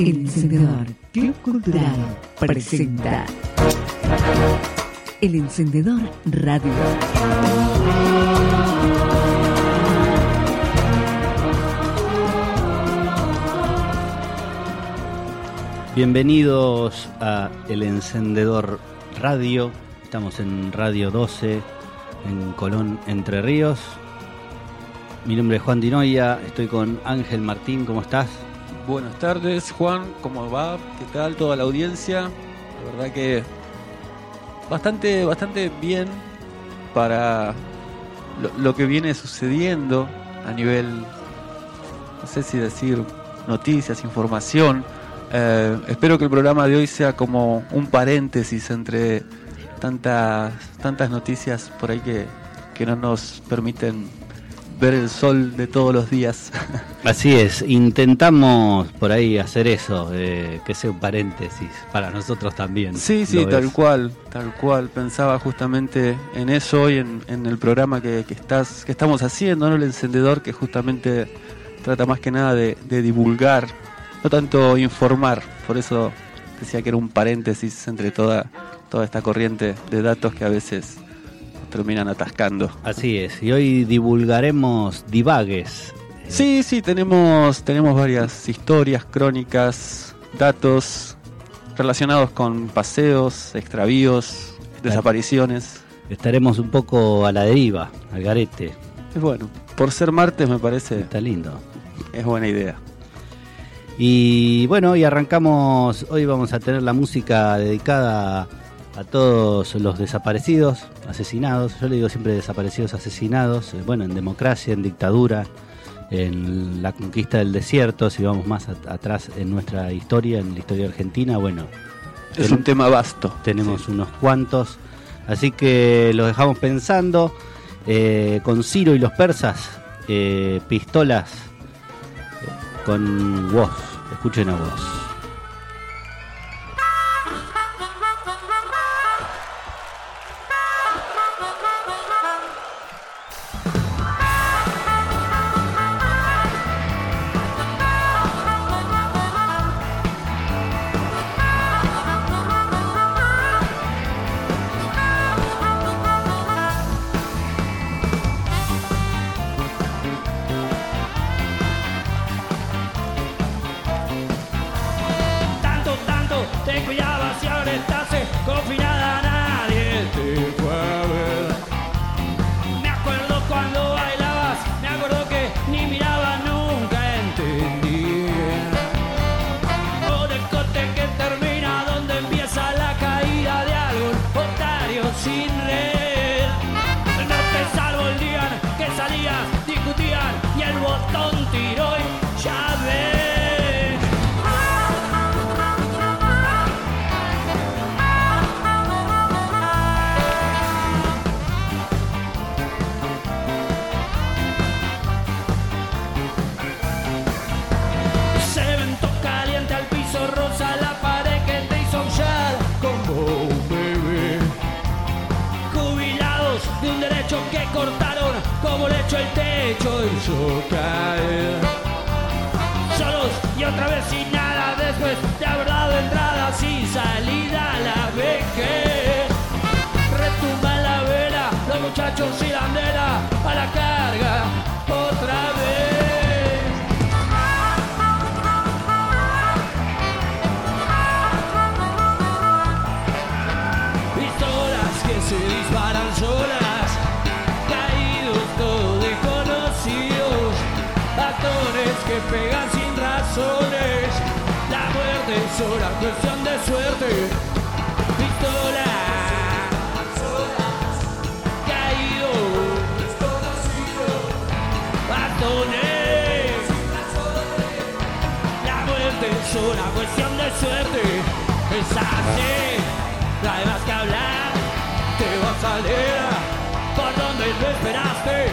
El Encendedor Club Cultural presenta El Encendedor Radio. Bienvenidos a El Encendedor Radio. Estamos en Radio 12 en Colón, Entre Ríos. Mi nombre es Juan Dinoya, estoy con Ángel Martín, ¿cómo estás? Buenas tardes, Juan, ¿cómo va? ¿Qué tal toda la audiencia? La verdad que bastante, bastante bien para lo, que viene sucediendo a nivel, no sé si decir noticias, información. Eh, espero que el programa de hoy sea como un paréntesis entre tantas, tantas noticias por ahí que, que no nos permiten ver el sol de todos los días. Así es, intentamos por ahí hacer eso, eh, que sea un paréntesis para nosotros también. Sí, sí, ¿Lo tal ves? cual, tal cual. Pensaba justamente en eso hoy, en, en el programa que, que estás, que estamos haciendo, ¿no? El encendedor, que justamente trata más que nada de, de divulgar, no tanto informar. Por eso decía que era un paréntesis entre toda, toda esta corriente de datos que a veces terminan atascando. Así es, y hoy divulgaremos divagues. Sí, sí, tenemos, tenemos varias historias, crónicas, datos relacionados con paseos, extravíos, desapariciones. Estaremos un poco a la deriva, al garete. Es bueno, por ser martes me parece Está lindo. es buena idea. Y bueno, hoy arrancamos, hoy vamos a tener la música dedicada a todos los desaparecidos, asesinados, yo le digo siempre desaparecidos, asesinados, eh, bueno, en democracia, en dictadura, en la conquista del desierto, si vamos más at- atrás en nuestra historia, en la historia argentina, bueno, Es un tema vasto. tenemos unos cuantos, así que los dejamos pensando, eh, con Ciro y los persas, eh, pistolas, con voz, escuchen a voz. La carga otra vez. pistolas que se disparan solas, caídos todos desconocidos, actores que pegan sin razones, la muerte es sola cuestión de suerte, una cuestión de suerte, es así, no hay más que hablar, te vas a leer. Por donde lo esperaste,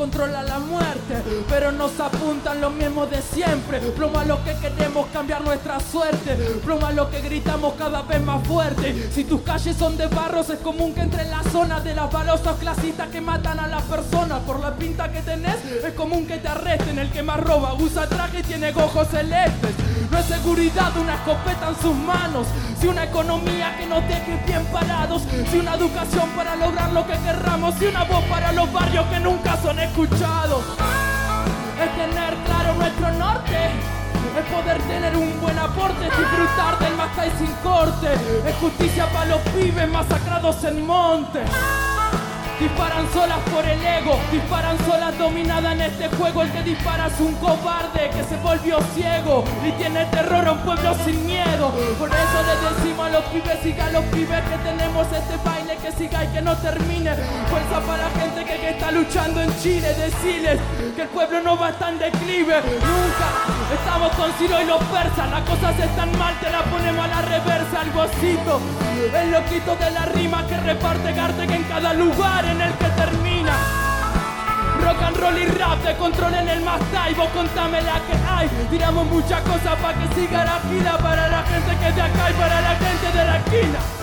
controla la muerte, pero nos apuntan los mismos de siempre. Lo que queremos cambiar nuestra suerte, lo que gritamos cada vez más fuerte. Si tus calles son de barros, es común que entre en la zona de las balosos clasistas que matan a las personas. Por la pinta que tenés, es común que te arresten. El que más roba usa traje y tiene ojos celestes. Seguridad una escopeta en sus manos, si una economía que nos deje bien parados, si una educación para lograr lo que querramos, si una voz para los barrios que nunca son escuchados. Es tener claro nuestro norte. Es poder tener un buen aporte, disfrutar del Macay sin corte. Es justicia para los pibes masacrados en monte. Disparan solas por el ego, disparan solas dominada en este juego. El que dispara es un cobarde que se volvió ciego y tiene terror a un pueblo sin miedo. Por eso le decimos a los pibes, siga a los pibes que tenemos este baile que siga y que no termine. Fuerza para la gente que, que está luchando en Chile, decirles que el pueblo no va en declive. Nunca estamos con Ciro y los persas, las cosas están mal, te la ponemos a la reversa, el gocito. El loquito de la rima que reparte Garteg en cada lugar en el que termina. Rock and roll y rap te controlen el más vos contame la que hay. Tiramos muchas cosas para que siga la vida para la gente que es de acá y para la gente de la esquina.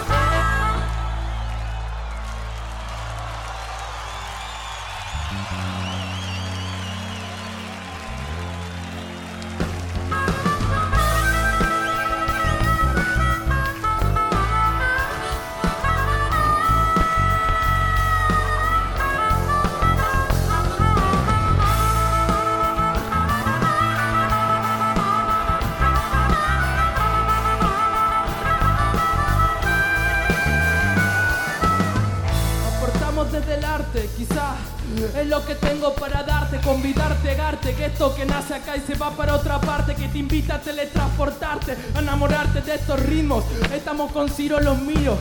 Lo que tengo para darte, convidarte, garte, que esto que nace acá y se va para otra parte, que te invita a teletransportarte, a enamorarte de estos ritmos. Estamos con Ciro los míos.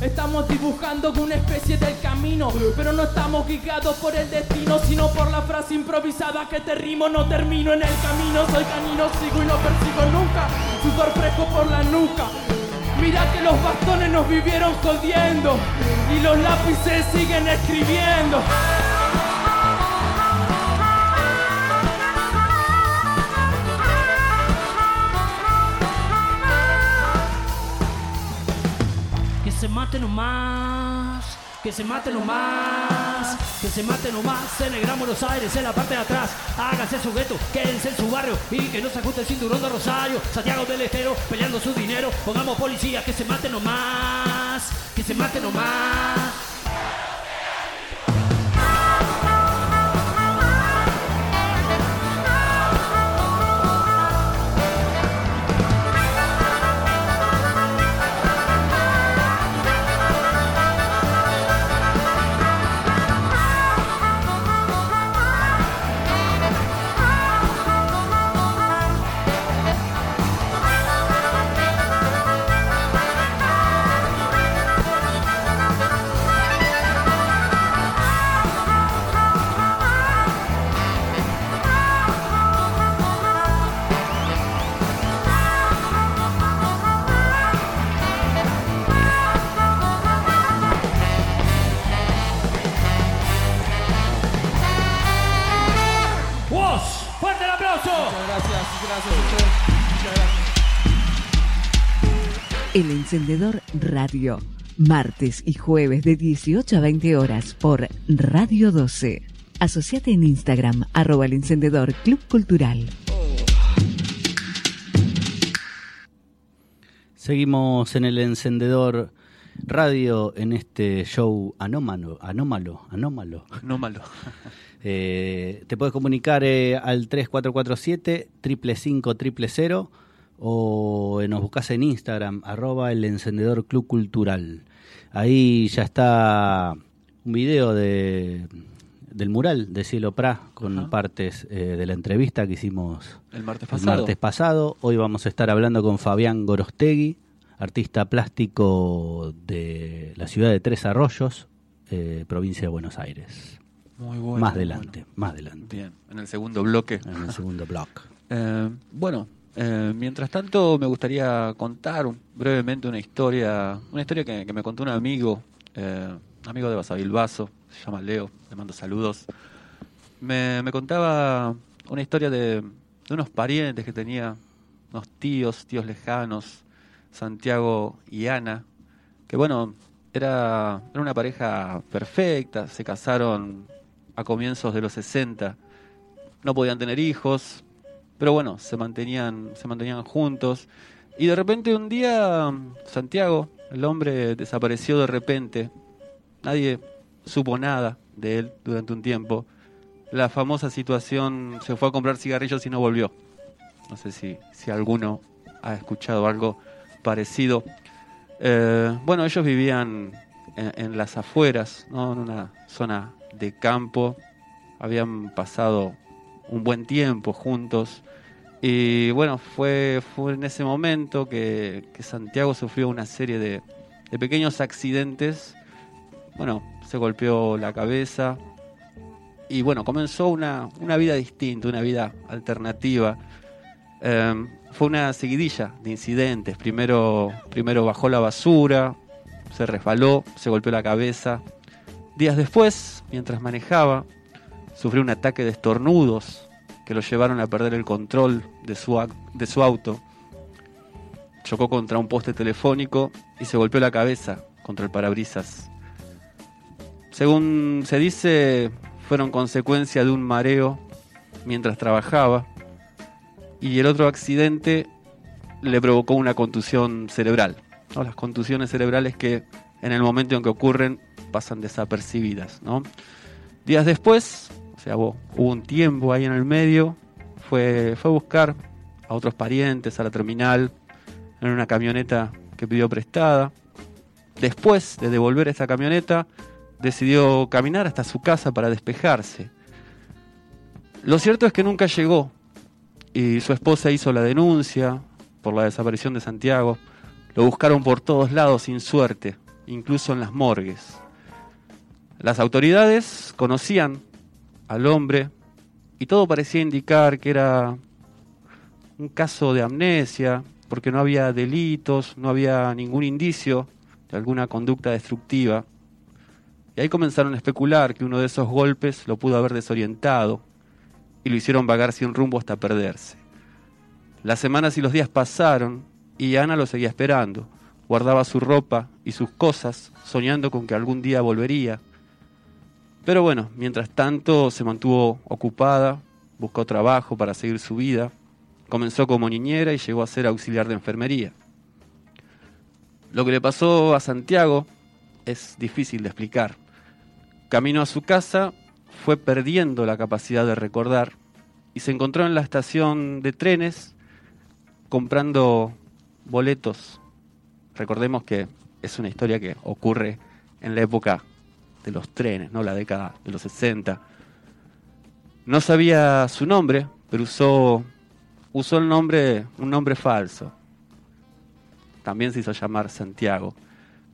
Estamos dibujando una especie del camino, pero no estamos guiados por el destino, sino por la frase improvisada que te rimo, no termino en el camino, soy canino, sigo y no persigo nunca, sudor fresco por la nuca. Mira que los bastones nos vivieron jodiendo y los lápices siguen escribiendo. Mate nomás, que se mate nomás, que se mate nomás en el Gran Buenos Aires, en la parte de atrás. Hágase su quédense en su barrio y que no se ajuste el cinturón de Rosario. Santiago del Estero peleando su dinero. Pongamos policía, que se mate nomás, que se mate nomás. Encendedor Radio. Martes y jueves de 18 a 20 horas por Radio 12. Asociate en Instagram, arroba el encendedor Club Cultural. Seguimos en el encendedor radio en este show anómalo, anómalo, anómalo. No malo. Eh, te puedes comunicar eh, al 3447 555 000 o nos buscas en Instagram, arroba el encendedor club cultural. Ahí ya está un video de, del mural de Cielo Pra con Ajá. partes eh, de la entrevista que hicimos El martes el pasado. martes pasado. Hoy vamos a estar hablando con Fabián Gorostegui, artista plástico de la ciudad de Tres Arroyos, eh, provincia de Buenos Aires. Muy bueno. más adelante, más adelante. Bien, en el segundo bloque. en el segundo blog. Eh, bueno, eh, mientras tanto me gustaría contar brevemente una historia, una historia que, que me contó un amigo, eh, amigo de Basavilbaso, se llama Leo, le mando saludos. Me, me contaba una historia de, de unos parientes que tenía, unos tíos, tíos lejanos, Santiago y Ana, que bueno, era, era una pareja perfecta, se casaron a comienzos de los 60, no podían tener hijos, pero bueno, se mantenían, se mantenían juntos. Y de repente un día Santiago, el hombre, desapareció de repente. Nadie supo nada de él durante un tiempo. La famosa situación se fue a comprar cigarrillos y no volvió. No sé si, si alguno ha escuchado algo parecido. Eh, bueno, ellos vivían en, en las afueras, ¿no? en una zona de campo. Habían pasado un buen tiempo juntos. Y bueno, fue, fue en ese momento que, Santiago sufrió una serie de, pequeños accidentes. Bueno, se golpeó la cabeza. Y bueno, comenzó una, una vida distinta, una vida alternativa. Eh, fue una seguidilla de incidentes. Primero, primero bajó la basura, se resbaló, se golpeó la cabeza. Días después, mientras manejaba, sufrió un ataque de estornudos que lo llevaron a perder el control de su, de su auto. Chocó contra un poste telefónico y se golpeó la cabeza contra el parabrisas. Según se dice, fueron consecuencia de un mareo mientras trabajaba y el otro accidente le provocó una contusión cerebral. ¿no? Las contusiones cerebrales que en el momento en que ocurren pasan desapercibidas. ¿no? Días después, hubo, un tiempo ahí en el medio, fue, fue a buscar a otros parientes a la terminal en una camioneta que pidió prestada. Después de devolver esta camioneta, decidió caminar hasta su casa para despejarse. Lo cierto es que nunca llegó y su esposa hizo la denuncia por la desaparición de Santiago. Lo buscaron por todos lados sin suerte, incluso en las morgues. Las autoridades conocían al hombre y todo parecía indicar que era un caso de amnesia, porque no había delitos, no había ningún indicio de alguna conducta destructiva. Y ahí comenzaron a especular que uno de esos golpes lo pudo haber desorientado y lo hicieron vagar sin rumbo hasta perderse. Las semanas y los días pasaron y Ana lo seguía esperando. Guardaba su ropa y sus cosas, soñando con que algún día volvería. Pero bueno, mientras tanto se mantuvo ocupada, buscó trabajo para seguir su vida, comenzó como niñera y llegó a ser auxiliar de enfermería. Lo que le pasó a Santiago es difícil de explicar. Camino a su casa fue perdiendo la capacidad de recordar y se encontró en la estación de trenes comprando boletos. Recordemos que es una historia que ocurre en la época de los trenes, ¿no? La década de los 60. No sabía su nombre, pero usó, usó el nombre, un nombre falso. También se hizo llamar Santiago.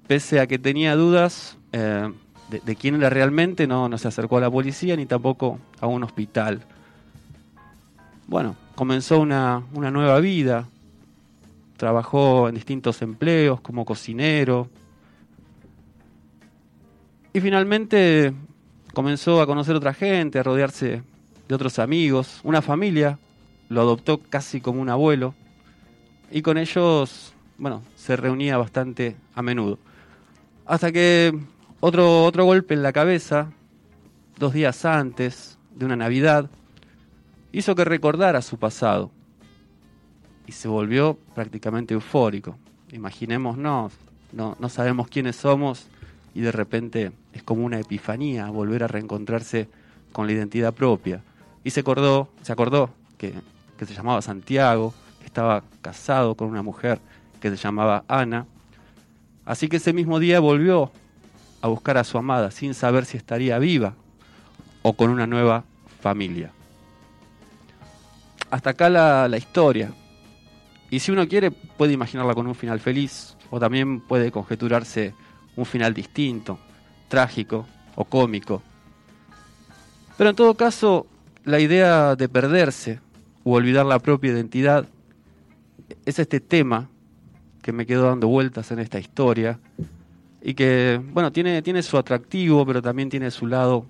Pese a que tenía dudas eh, de, de, quién era realmente, no, no se acercó a la policía ni tampoco a un hospital. Bueno, comenzó una, una nueva vida. Trabajó en distintos empleos como cocinero, y finalmente comenzó a conocer otra gente, a rodearse de otros amigos, una familia, lo adoptó casi como un abuelo y con ellos, bueno, se reunía bastante a menudo. Hasta que otro, otro golpe en la cabeza, dos días antes de una Navidad, hizo que recordara su pasado y se volvió prácticamente eufórico. Imaginémonos, no, no sabemos quiénes somos y de repente es como una epifanía volver a reencontrarse con la identidad propia. Y se acordó, se acordó que, que se llamaba Santiago, que estaba casado con una mujer que se llamaba Ana. Así que ese mismo día volvió a buscar a su amada sin saber si estaría viva o con una nueva familia. Hasta acá la, la historia. Y si uno quiere, puede imaginarla con un final feliz o también puede conjeturarse un final distinto, trágico o cómico. Pero en todo caso, la idea de perderse u olvidar la propia identidad es este tema que me quedo dando vueltas en esta historia. y que, bueno, tiene, tiene su atractivo, pero también tiene su lado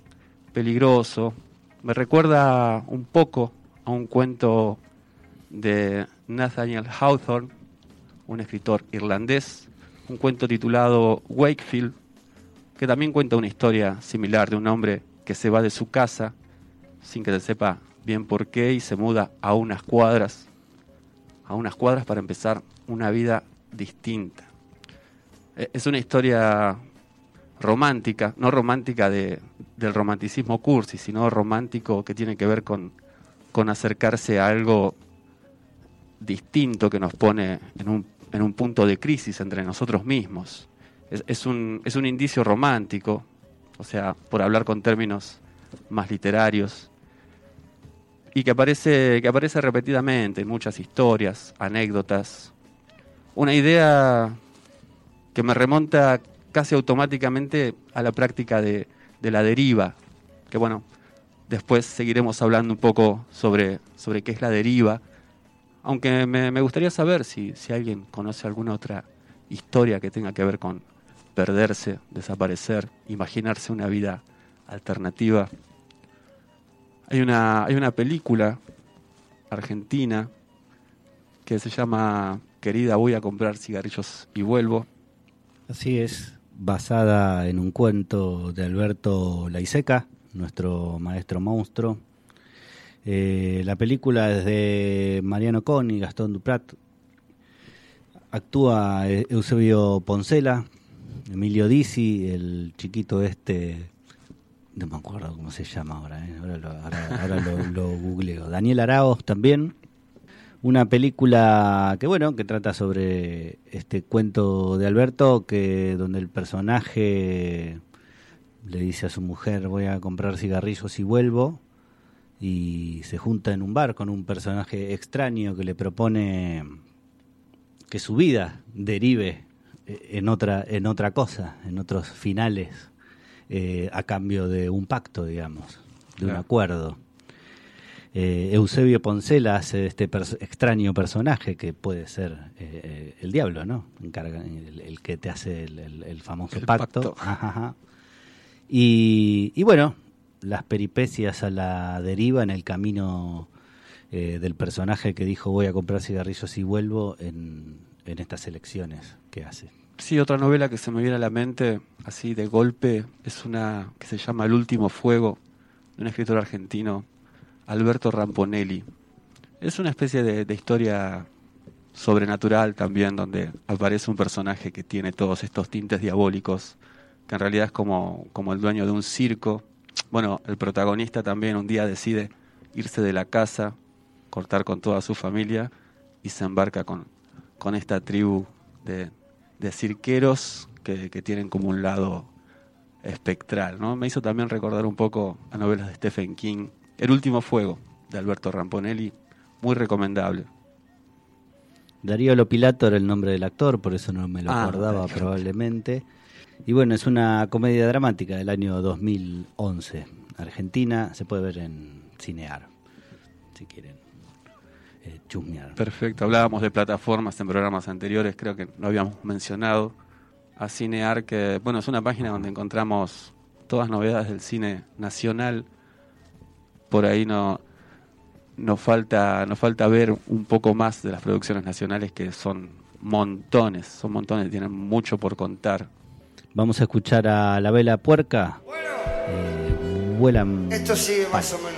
peligroso. Me recuerda un poco a un cuento de Nathaniel Hawthorne, un escritor irlandés, un cuento titulado Wakefield, que también cuenta una historia similar de un hombre que se va de su casa sin que se sepa bien por qué y se muda a unas cuadras, a unas cuadras para empezar una vida distinta. E, es una historia romántica, no romántica de, del romanticismo cursi, sino romántico que tiene que ver con, con acercarse a algo distinto que nos pone en un, en un punto de crisis entre nosotros mismos. Es, un, es un indicio romántico, o sea, por hablar con términos más literarios, y que aparece, que aparece repetidamente en muchas historias, anécdotas. Una idea que me remonta casi automáticamente a la práctica de, de la deriva, que bueno, después seguiremos hablando un poco sobre, sobre qué es la deriva, aunque me, gustaría saber si, si alguien conoce alguna otra historia que tenga que ver con perderse, desaparecer, imaginarse una vida alternativa. Hay una, hay una película argentina que se llama Querida, voy a comprar cigarrillos y vuelvo. Así es, basada en un cuento de Alberto Laiseca, nuestro maestro monstruo. Eh, la película es de Mariano Con y Gastón Duprat. Actúa Eusebio Poncela, Emilio Dizzi, el chiquito este no me acuerdo cómo se llama ahora, ¿eh? ahora, lo, ahora, ahora lo, googleo. Daniel Araos también. Una película que bueno, que trata sobre este cuento de Alberto, que donde el personaje le dice a su mujer voy a comprar cigarrillos y vuelvo, y se junta en un bar con un personaje extraño que le propone que su vida derive en otra, en otra cosa, en otros finales eh, a cambio de un pacto, digamos, de un acuerdo. Eh, Eusebio Poncela hace este pers extraño personaje que puede ser eh, el diablo, ¿no? Encarga, el, el, que te hace el, el famoso pacto. pacto. Ajá, ajá. Y, y, bueno, las peripecias a la deriva en el camino eh, del personaje que dijo voy a comprar cigarrillos y vuelvo en, en estas elecciones que hace. Sí, otra novela que se me viene a la mente, así de golpe, es una que se llama El último fuego, de un escritor argentino, Alberto Ramponelli. Es una especie de, de, historia sobrenatural también, donde aparece un personaje que tiene todos estos tintes diabólicos, que en realidad es como, como el dueño de un circo. Bueno, el protagonista también un día decide irse de la casa, cortar con toda su familia y se embarca con, con esta tribu de, de cirqueros que, que, tienen como un lado espectral, ¿no? Me hizo también recordar un poco a novelas de Stephen King. El último fuego, de Alberto Ramponelli, muy recomendable. Darío Lopilato era el nombre del actor, por eso no me lo Ah, acordaba probablemente. Y bueno, es una comedia dramática del año 2011. Argentina, se puede ver en Cinear, si quieren eh, chusmear. Perfecto, hablábamos de plataformas en programas anteriores, creo que lo habíamos mencionado. A Cinear, que bueno, es una página donde encontramos todas novedades del cine nacional. Por ahí no nos falta, nos falta ver un poco más de las producciones nacionales que son montones, son montones, tienen mucho por contar. Vamos a escuchar a La Vela Puerca. Eh, vuelan. Esto sigue más o menos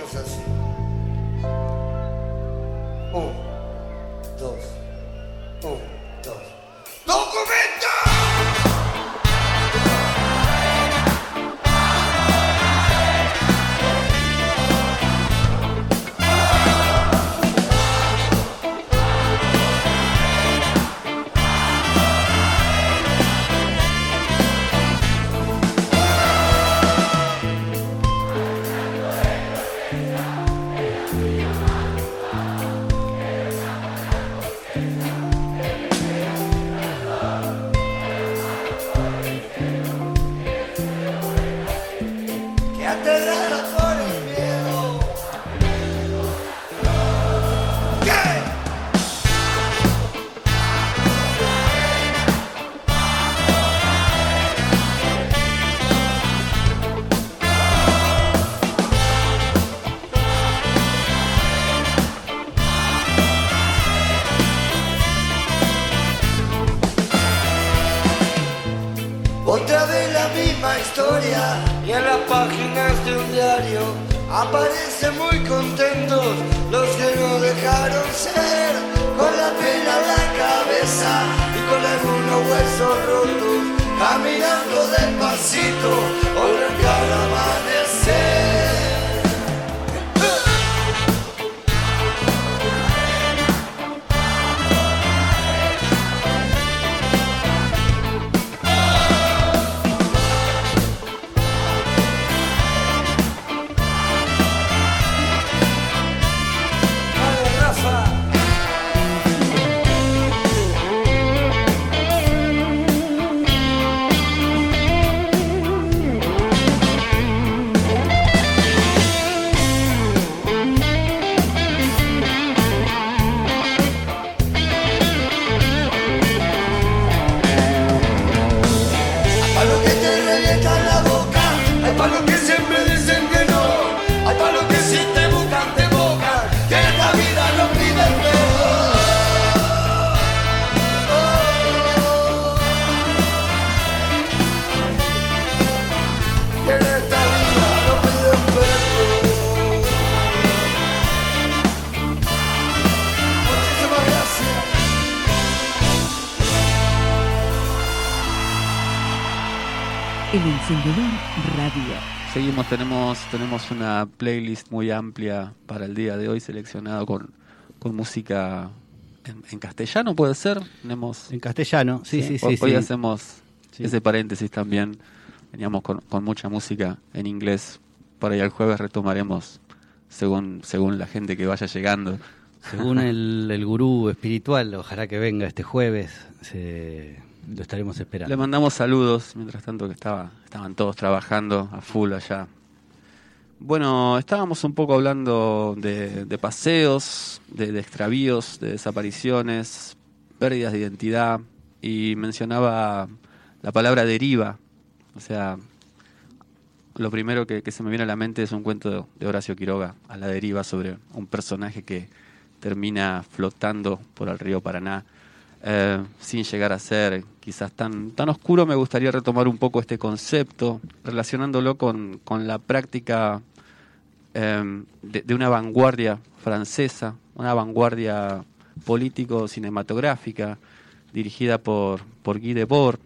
tenemos, una playlist muy amplia para el día de hoy, seleccionado con, con música en, en castellano, puede ser. Tenemos, En castellano, sí, sí, sí. hoy, hoy sí. hacemos ese paréntesis también. Veníamos con, con mucha música en inglés. Por ahí el jueves retomaremos según, según la gente que vaya llegando. Según el, el gurú espiritual, ojalá que venga este jueves, se- lo estaremos esperando. Le mandamos saludos, mientras tanto que estaba, estaban todos trabajando a full allá. Bueno, estábamos un poco hablando de, paseos, de, de extravíos, de desapariciones, pérdidas de identidad y mencionaba la palabra deriva. O sea, lo primero que, que se me viene a la mente es un cuento de, de Horacio Quiroga, a la deriva, sobre un personaje que termina flotando por el río Paraná eh, sin llegar a ser quizás tan, tan oscuro, me gustaría retomar un poco este concepto, relacionándolo con, con la práctica de, de una vanguardia francesa, una vanguardia político-cinematográfica dirigida por, por Guy Debord,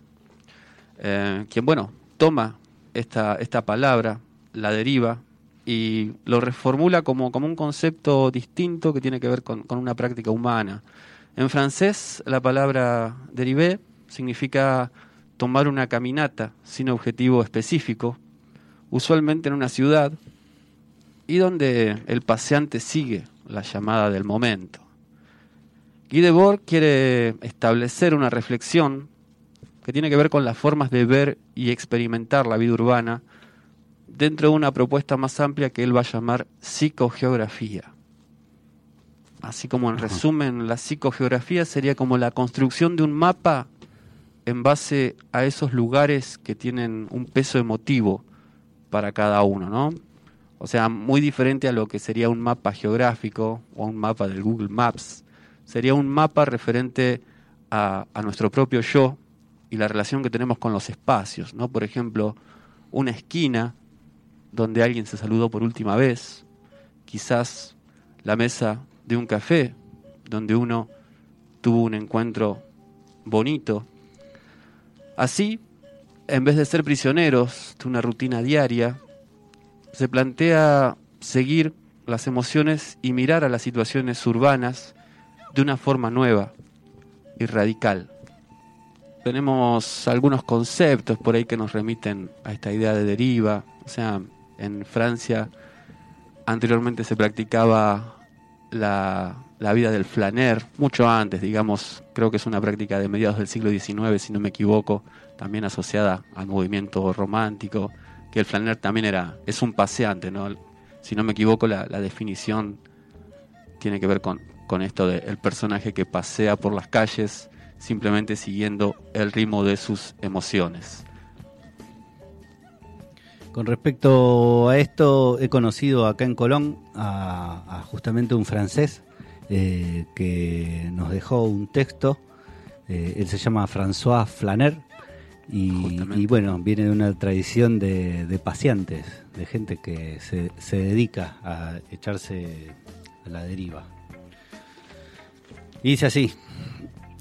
eh, quien, bueno, toma esta, esta palabra, la deriva, y lo reformula como, como un concepto distinto que tiene que ver con, con una práctica humana. En francés, la palabra derivé significa tomar una caminata sin objetivo específico, usualmente en una ciudad, y donde el paseante sigue la llamada del momento. Guy Debord quiere establecer una reflexión que tiene que ver con las formas de ver y experimentar la vida urbana dentro de una propuesta más amplia que él va a llamar psicogeografía. Así como en resumen, la psicogeografía sería como la construcción de un mapa en base a esos lugares que tienen un peso emotivo para cada uno, ¿no? O sea, muy diferente a lo que sería un mapa geográfico o un mapa del Google Maps. Sería un mapa referente a, a nuestro propio yo y la relación que tenemos con los espacios, ¿no? Por ejemplo, una esquina donde alguien se saludó por última vez, quizás la mesa de un café donde uno tuvo un encuentro bonito. Así, en vez de ser prisioneros de una rutina diaria, se plantea seguir las emociones y mirar a las situaciones urbanas de una forma nueva y radical. Tenemos algunos conceptos por ahí que nos remiten a esta idea de deriva. O sea, en Francia anteriormente se practicaba la, la vida del flaner, mucho antes, digamos, creo que es una práctica de mediados del siglo XIX, si no me equivoco, también asociada al movimiento romántico, que el flaner también era, es un paseante, ¿no? Si no me equivoco, la, la definición tiene que ver con, con esto del personaje que pasea por las calles simplemente siguiendo el ritmo de sus emociones. Con respecto a esto, he conocido acá en Colón a, a justamente un francés eh, que nos dejó un texto. Eh, él se llama François Flaner Y, bueno, viene de una tradición de, de paseantes, de gente que se, se dedica a echarse a la deriva. Y dice así,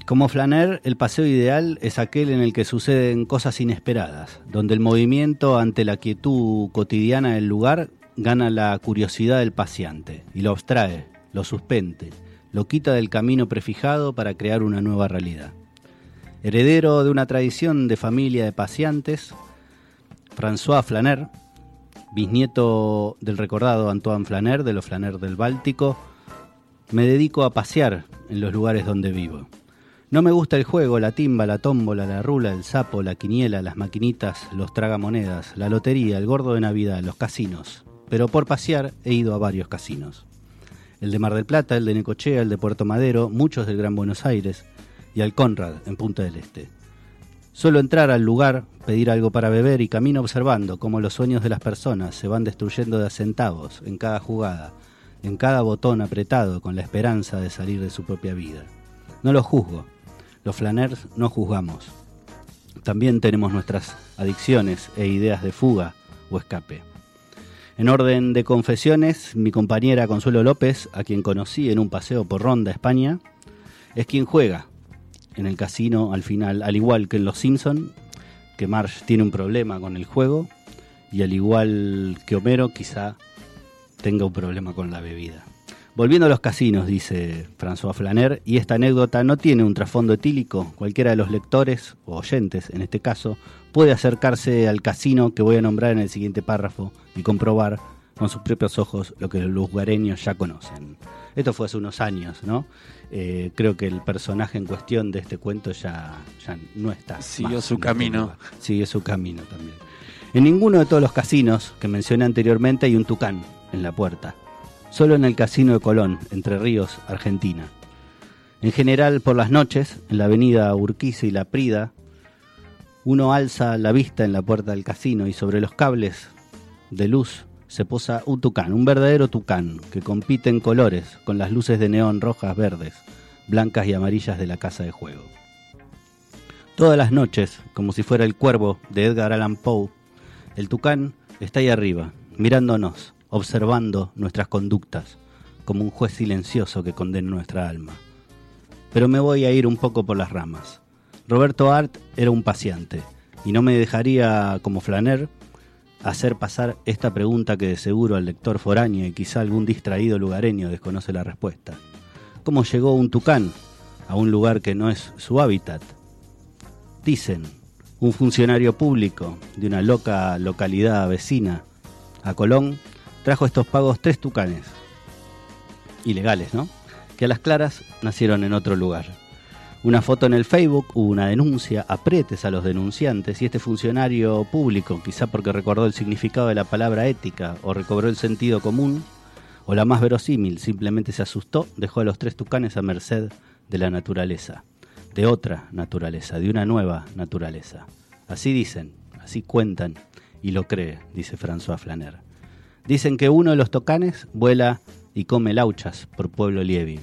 como Flaner, el paseo ideal es aquel en el que suceden cosas inesperadas, donde el movimiento ante la quietud cotidiana del lugar gana la curiosidad del paseante y lo abstrae, lo suspende, lo quita del camino prefijado para crear una nueva realidad. Heredero de una tradición de familia de paseantes, François Flaner, bisnieto del recordado Antoine Flaner de los Flaner del Báltico, me dedico a pasear en los lugares donde vivo. No me gusta el juego, la timba, la tómbola, la rula, el sapo, la quiniela, las maquinitas, los tragamonedas, la lotería, el gordo de Navidad, los casinos. Pero por pasear he ido a varios casinos. El de Mar del Plata, el de Necochea, el de Puerto Madero, muchos del Gran Buenos Aires y al Conrad en Punta del Este. Solo entrar al lugar, pedir algo para beber y camino observando cómo los sueños de las personas se van destruyendo de centavos en cada jugada, en cada botón apretado con la esperanza de salir de su propia vida. No los juzgo, los flaners no juzgamos. También tenemos nuestras adicciones e ideas de fuga o escape. En orden de confesiones, mi compañera Consuelo López, a quien conocí en un paseo por Ronda, España, es quien juega en el casino al final, al igual que en Los Simpson, que Marge tiene un problema con el juego y al igual que Homero quizá tenga un problema con la bebida. Volviendo a los casinos, dice François Flaner, y esta anécdota no tiene un trasfondo etílico, cualquiera de los lectores, o oyentes en este caso, puede acercarse al casino que voy a nombrar en el siguiente párrafo y comprobar con sus propios ojos lo que los lugareños ya conocen. Esto fue hace unos años, ¿no? Eh, creo que el personaje en cuestión de este cuento ya, ya no está. Siguió más su este camino. Sigue su camino también. En ninguno de todos los casinos que mencioné anteriormente hay un tucán en la puerta. Solo en el casino de Colón, Entre Ríos, Argentina. En general, por las noches, en la avenida Urquiza y La Prida, uno alza la vista en la puerta del casino y sobre los cables de luz se posa un tucán, un verdadero tucán, que compite en colores con las luces de neón rojas, verdes, blancas y amarillas de la casa de juego. Todas las noches, como si fuera el cuervo de Edgar Allan Poe, el tucán está ahí arriba, mirándonos, observando nuestras conductas, como un juez silencioso que condena nuestra alma. Pero me voy a ir un poco por las ramas. Roberto Art era un paciente, y no me dejaría, como Flaner, hacer pasar esta pregunta que de seguro al lector foráneo y quizá algún distraído lugareño desconoce la respuesta. ¿Cómo llegó un tucán a un lugar que no es su hábitat? Dicen, un funcionario público de una loca localidad vecina a Colón trajo estos pagos tres tucanes, ilegales, ¿no? Que a las claras nacieron en otro lugar. Una foto en el Facebook, una denuncia, apretes a los denunciantes y este funcionario público, quizá porque recordó el significado de la palabra ética o recobró el sentido común, o la más verosímil, simplemente se asustó, dejó a los tres tucanes a merced de la naturaleza, de otra naturaleza, de una nueva naturaleza. Así dicen, así cuentan y lo cree, dice François Flaner. Dicen que uno de los tocanes vuela y come lauchas por Pueblo Lievin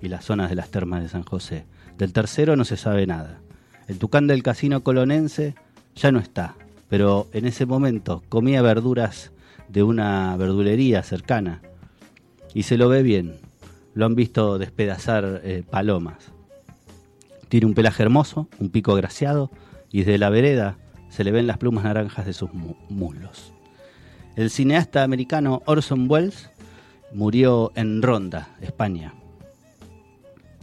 y las zonas de las termas de San José. Del tercero no se sabe nada. El tucán del casino colonense ya no está, pero en ese momento comía verduras de una verdulería cercana y se lo ve bien. Lo han visto despedazar eh, palomas. Tiene un pelaje hermoso, un pico agraciado y desde la vereda se le ven las plumas naranjas de sus mu- muslos. El cineasta americano Orson Welles murió en Ronda, España,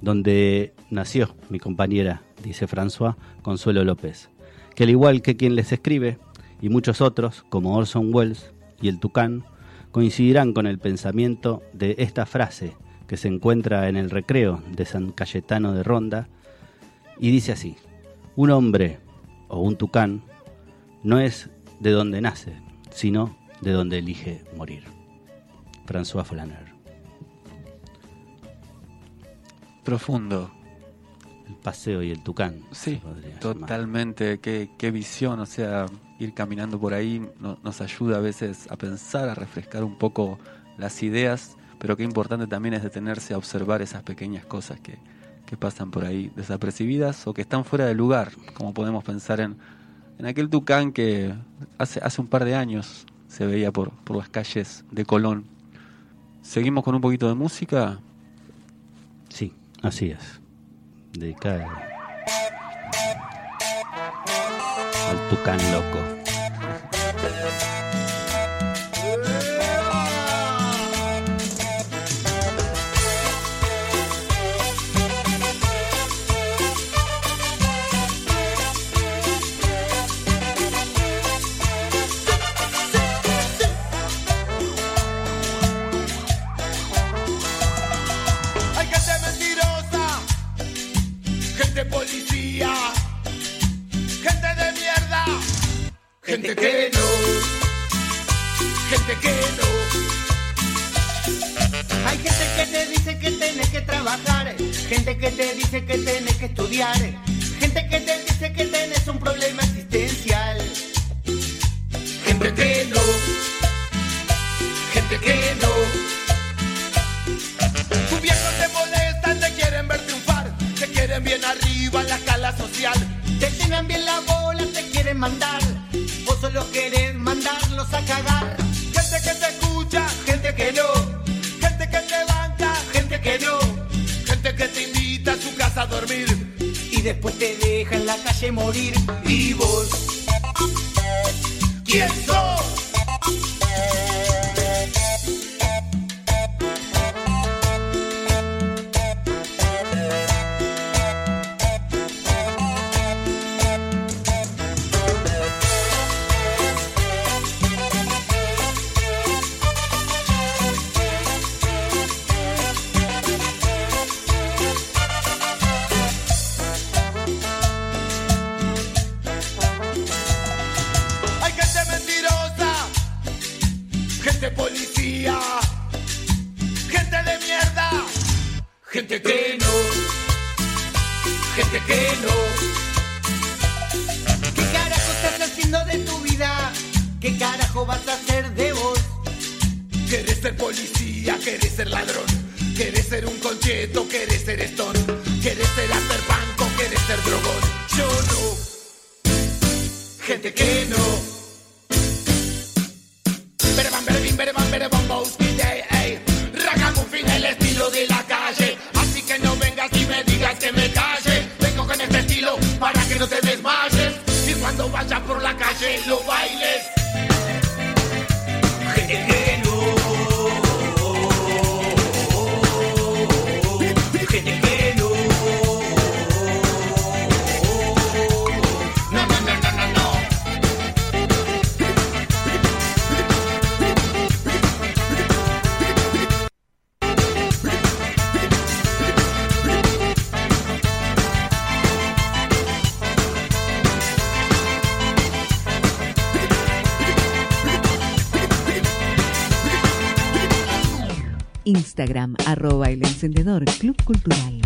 donde nació mi compañera, dice François Consuelo López, que al igual que quien les escribe, y muchos otros, como Orson Welles y el Tucán, coincidirán con el pensamiento de esta frase que se encuentra en el recreo de San Cayetano de Ronda, y dice así, un hombre o un tucán no es de donde nace, sino de donde elige morir. François Flaner. Profundo. El paseo y el tucán. Sí, totalmente. Qué, qué visión, o sea, ir caminando por ahí no- nos ayuda a veces a pensar, a refrescar un poco las ideas, pero qué importante también es detenerse a observar esas pequeñas cosas que, que pasan por ahí desapercibidas o que están fuera de lugar, como podemos pensar en en aquel Tucán que hace, hace un par de años se veía por, por las calles de Colón. Seguimos con un poquito de música. Sí, así es. Dedicada al Tucán loco. Gente que no, gente que no. Hay gente que te dice que tienes que trabajar, gente que te dice que tienes que estudiar, gente que te dice que tienes un problema existencial. Gente que no, gente que no. Tus viejos te molestan, te quieren ver triunfar, te quieren bien arriba en la escala social. Te tienen bien la bola, te quieren mandar, vos solo querés mandarlos a cagar. Gente que te escucha, gente que no, gente que te banca, gente que no, gente que te invita a su casa a dormir. Y después te deja en la calle morir. ¿Y vos? ¿Quién sos? Para que no te desmayes. Y cuando vayas por la calle lo bailes. Instagram, arroba el encendedor Club Cultural.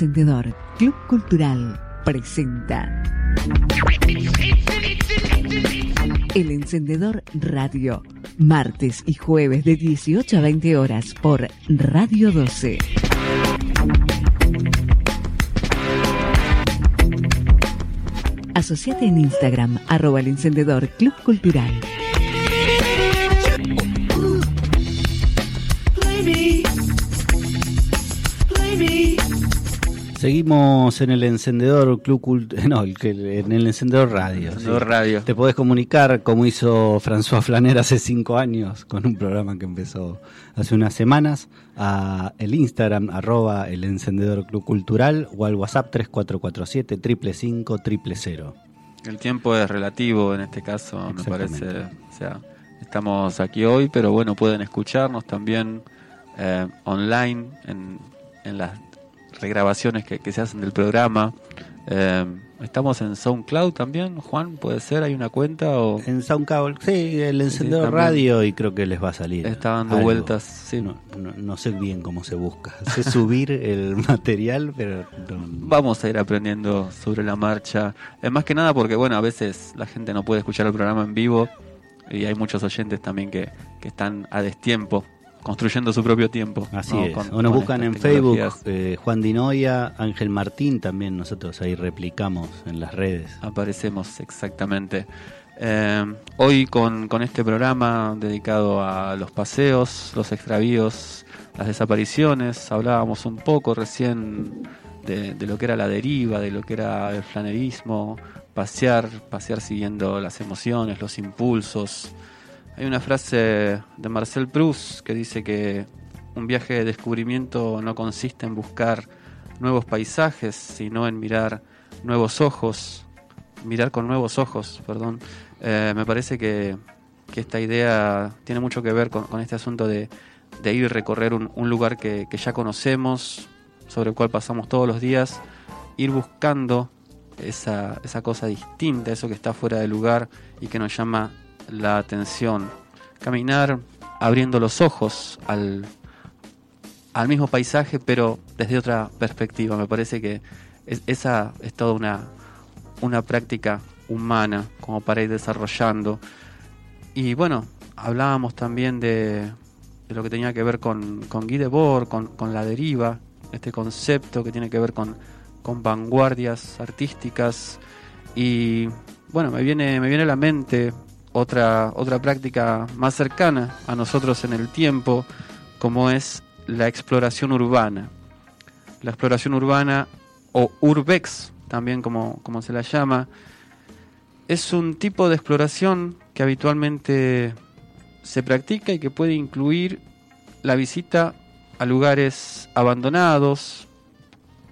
Encendedor Club Cultural presenta El Encendedor Radio, martes y jueves de 18 a 20 horas por Radio 12. Asociate en Instagram, arroba el encendedor Club Cultural. Seguimos en el encendedor Club Cult no, en el encendedor radio. Encendedor sí. radio. Te podés comunicar como hizo François Flaner hace cinco años con un programa que empezó hace unas semanas a el Instagram arroba el encendedor Club Cultural o al WhatsApp 3447 555 000. El tiempo es relativo en este caso, me parece. O sea, estamos aquí hoy, pero bueno, pueden escucharnos también eh, online en, en las regrabaciones que, que se hacen del programa. Eh, estamos en SoundCloud también, Juan, puede ser, hay una cuenta o En SoundCloud, sí, el encendedor también. radio y creo que les va a salir. está dando algo. vueltas. Sí. No, no- no sé bien cómo se busca. Sé subir el material, pero Vamos a ir aprendiendo sobre la marcha. Es más que nada porque, bueno, a veces la gente no puede escuchar el programa en vivo y hay muchos oyentes también que, que están a destiempo, construyendo su propio tiempo. Así ¿no? es. Con- o nos buscan en Facebook, eh, Juan Dinoya, Ángel Martín, también nosotros ahí replicamos en las redes. Aparecemos exactamente. Eh, hoy con, con este programa dedicado a los paseos, los extravíos, las desapariciones, hablábamos un poco recién de, de lo que era la deriva, de lo que era el flanerismo, pasear, pasear siguiendo las emociones, los impulsos. Hay una frase de Marcel Proust que dice que un viaje de descubrimiento no consiste en buscar nuevos paisajes, sino en mirar nuevos ojos, mirar con nuevos ojos, perdón. Eh, me parece que, que esta idea tiene mucho que ver con, este asunto de, de ir y recorrer un, lugar que, que ya conocemos, sobre el cual pasamos todos los días, ir buscando esa, esa cosa distinta, eso que está fuera de lugar y que nos llama la atención. Caminar abriendo los ojos al, al mismo paisaje, pero desde otra perspectiva. Me parece que es- esa es toda una, una práctica humana como para ir desarrollando. Y bueno, hablábamos también de, de lo que tenía que ver con, con Guy Debord, con, con la deriva, este concepto que tiene que ver con, con vanguardias artísticas. Y bueno, me viene, me viene a la mente otra, otra práctica más cercana a nosotros en el tiempo, como es la exploración urbana. La exploración urbana o urbex, también como, como se la llama, es un tipo de exploración que habitualmente se practica y que puede incluir la visita a lugares abandonados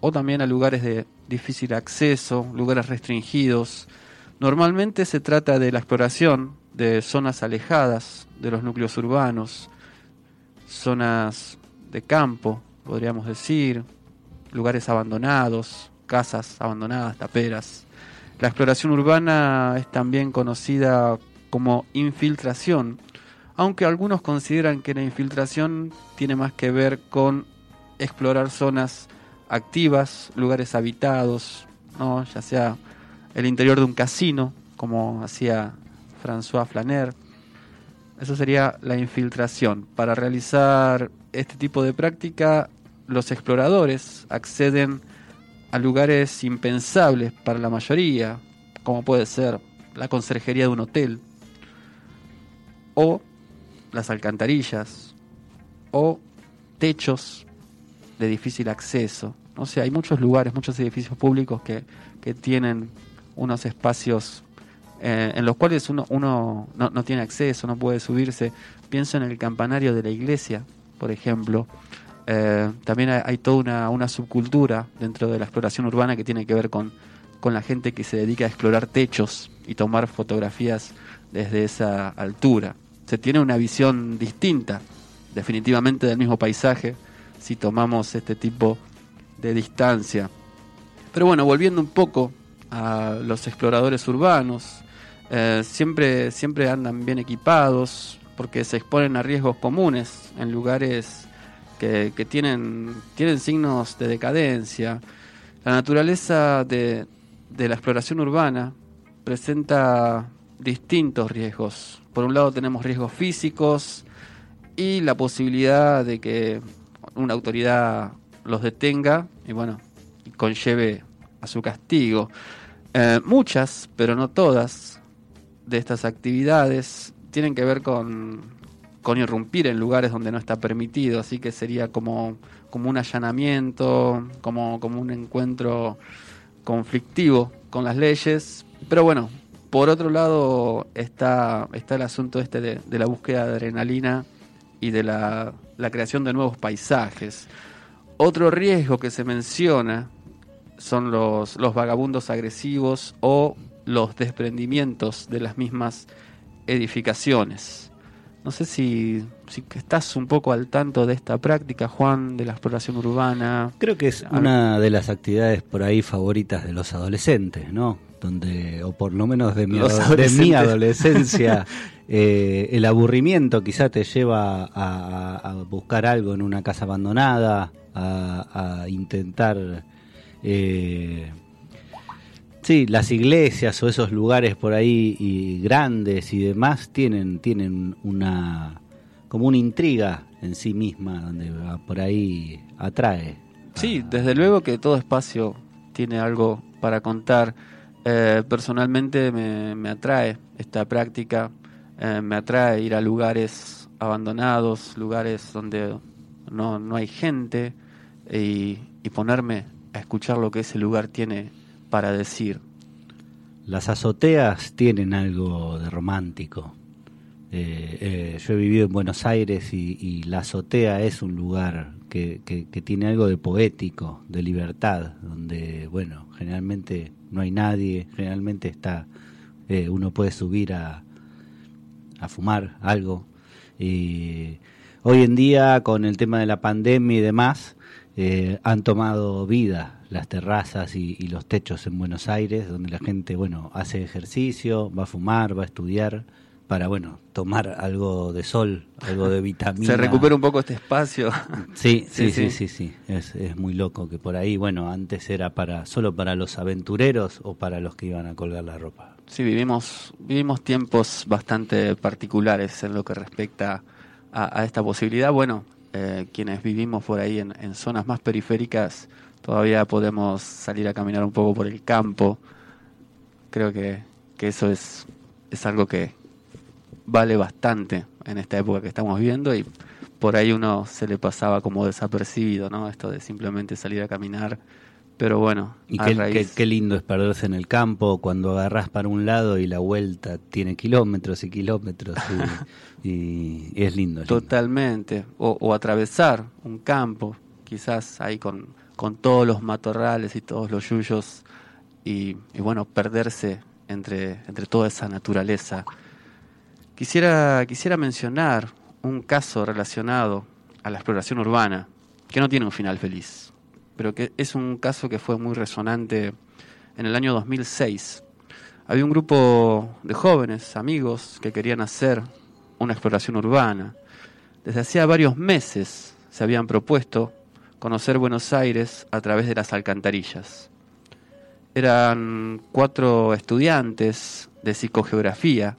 o también a lugares de difícil acceso, lugares restringidos. Normalmente se trata de la exploración de zonas alejadas de los núcleos urbanos, zonas de campo, podríamos decir, lugares abandonados, casas abandonadas, taperas. La exploración urbana es también conocida como infiltración, aunque algunos consideran que la infiltración tiene más que ver con explorar zonas activas, lugares habitados, ¿no? ya sea el interior de un casino, como hacía François Flaner. Eso sería la infiltración. Para realizar este tipo de práctica, los exploradores acceden a lugares impensables para la mayoría, como puede ser la conserjería de un hotel, o las alcantarillas, o techos de difícil acceso. O sea, hay muchos lugares, muchos edificios públicos que, que tienen unos espacios eh, en los cuales uno, no, tiene acceso, no puede subirse. Pienso en el campanario de la iglesia, por ejemplo. Eh, también hay, hay toda una, una subcultura dentro de la exploración urbana que tiene que ver con, con la gente que se dedica a explorar techos y tomar fotografías desde esa altura. Se tiene una visión distinta, definitivamente, del mismo paisaje si tomamos este tipo de distancia. Pero bueno, volviendo un poco a los exploradores urbanos, eh, siempre, siempre andan bien equipados porque se exponen a riesgos comunes en lugares que, tienen, tienen signos de decadencia. La naturaleza de, de la exploración urbana presenta distintos riesgos. Por un lado tenemos riesgos físicos y la posibilidad de que una autoridad los detenga y bueno, conlleve a su castigo. Eh, muchas, pero no todas, de estas actividades tienen que ver con, con irrumpir en lugares donde no está permitido, así que sería como, como un allanamiento, como, como un encuentro conflictivo con las leyes. Pero bueno, por otro lado está, está el asunto este de, de la búsqueda de adrenalina y de la, la creación de nuevos paisajes. Otro riesgo que se menciona son los, los vagabundos agresivos o los desprendimientos de las mismas edificaciones. No sé si, si estás un poco al tanto de esta práctica, Juan, de la exploración urbana. Creo que es una de las actividades por ahí favoritas de los adolescentes, ¿no? Donde, o por lo menos de mi, Los ado- de adolescentes. mi adolescencia, eh, el aburrimiento quizá te lleva a, a buscar algo en una casa abandonada, a, a intentar... eh, Sí, las iglesias o esos lugares por ahí grandes y demás tienen tienen una como una intriga en sí misma donde por ahí atrae. Sí, desde luego que todo espacio tiene algo para contar. Eh, personalmente me, atrae esta práctica, eh, me atrae ir a lugares abandonados, lugares donde no, no hay gente y ponerme a escuchar lo que ese lugar tiene para decir. Las azoteas tienen algo de romántico. Eh, eh, yo he vivido en Buenos Aires y, la azotea es un lugar que tiene algo de poético, de libertad, donde, bueno, generalmente no hay nadie, generalmente está, eh, uno puede subir a, a fumar algo. Y hoy en día, con el tema de la pandemia y demás, eh, han tomado vida las terrazas y, y los techos en Buenos Aires, donde la gente, bueno, hace ejercicio, va a fumar, va a estudiar, para, bueno, tomar algo de sol, algo de vitamina. Se recupera un poco este espacio. Sí, sí, Sí, sí, sí. Es, es muy loco que por ahí, bueno, antes era para solo para los aventureros o para los que iban a colgar la ropa. Sí, vivimos, vivimos tiempos bastante particulares en lo que respecta a, a esta posibilidad. Bueno, eh, quienes vivimos por ahí en, zonas más periféricas, todavía podemos salir a caminar un poco por el campo. Creo que, que eso es, es algo que vale bastante en esta época que estamos viviendo y por ahí uno se le pasaba como desapercibido, ¿no? Esto de simplemente salir a caminar. Pero bueno, Y qué, qué- qué lindo es perderse en el campo cuando agarrás para un lado y la vuelta tiene kilómetros y kilómetros y, y- y es lindo. es lindo. Totalmente. O, o atravesar un campo, quizás ahí con, con todos los matorrales y todos los yuyos, y, y bueno, perderse entre, entre toda esa naturaleza. Quisiera, quisiera mencionar un caso relacionado a la exploración urbana, que no tiene un final feliz, pero que es un caso que fue muy resonante en el año 2006. Había un grupo de jóvenes, amigos, que querían hacer una exploración urbana. Desde hacía varios meses se habían propuesto conocer Buenos Aires a través de las alcantarillas. Eran cuatro estudiantes de psicogeografía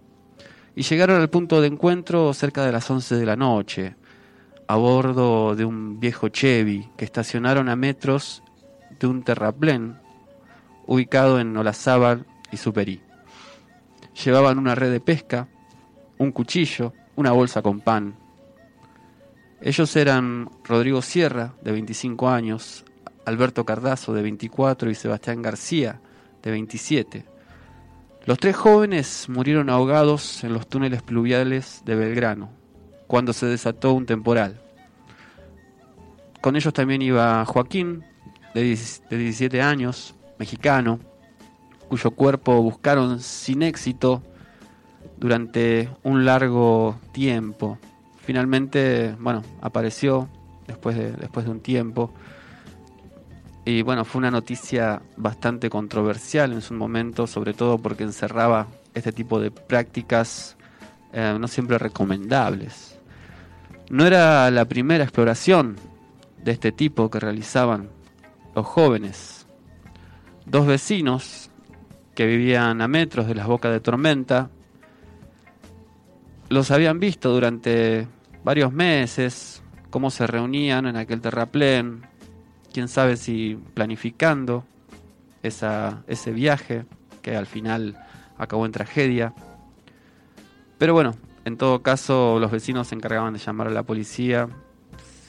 y llegaron al punto de encuentro cerca de las 11 de la noche, a bordo de un viejo Chevy que estacionaron a metros de un terraplén ubicado en Olazábal y Superí. Llevaban una red de pesca, un cuchillo, una bolsa con pan. Ellos eran Rodrigo Sierra, de 25 años, Alberto Cardazo, de 24, y Sebastián García, de 27. Los tres jóvenes murieron ahogados en los túneles pluviales de Belgrano, cuando se desató un temporal. Con ellos también iba Joaquín, de 10 de 17 años, mexicano, cuyo cuerpo buscaron sin éxito durante un largo tiempo. Finalmente, bueno, apareció después de, después de un tiempo. Y bueno, fue una noticia bastante controversial en su momento, sobre todo porque encerraba este tipo de prácticas eh, no siempre recomendables. No era la primera exploración de este tipo que realizaban los jóvenes. dos vecinos que vivían a metros de las bocas de tormenta los habían visto durante varios meses, cómo se reunían en aquel terraplén, quién sabe si planificando ese viaje que al final acabó en tragedia. Pero bueno, en todo caso los vecinos se encargaban de llamar a la policía,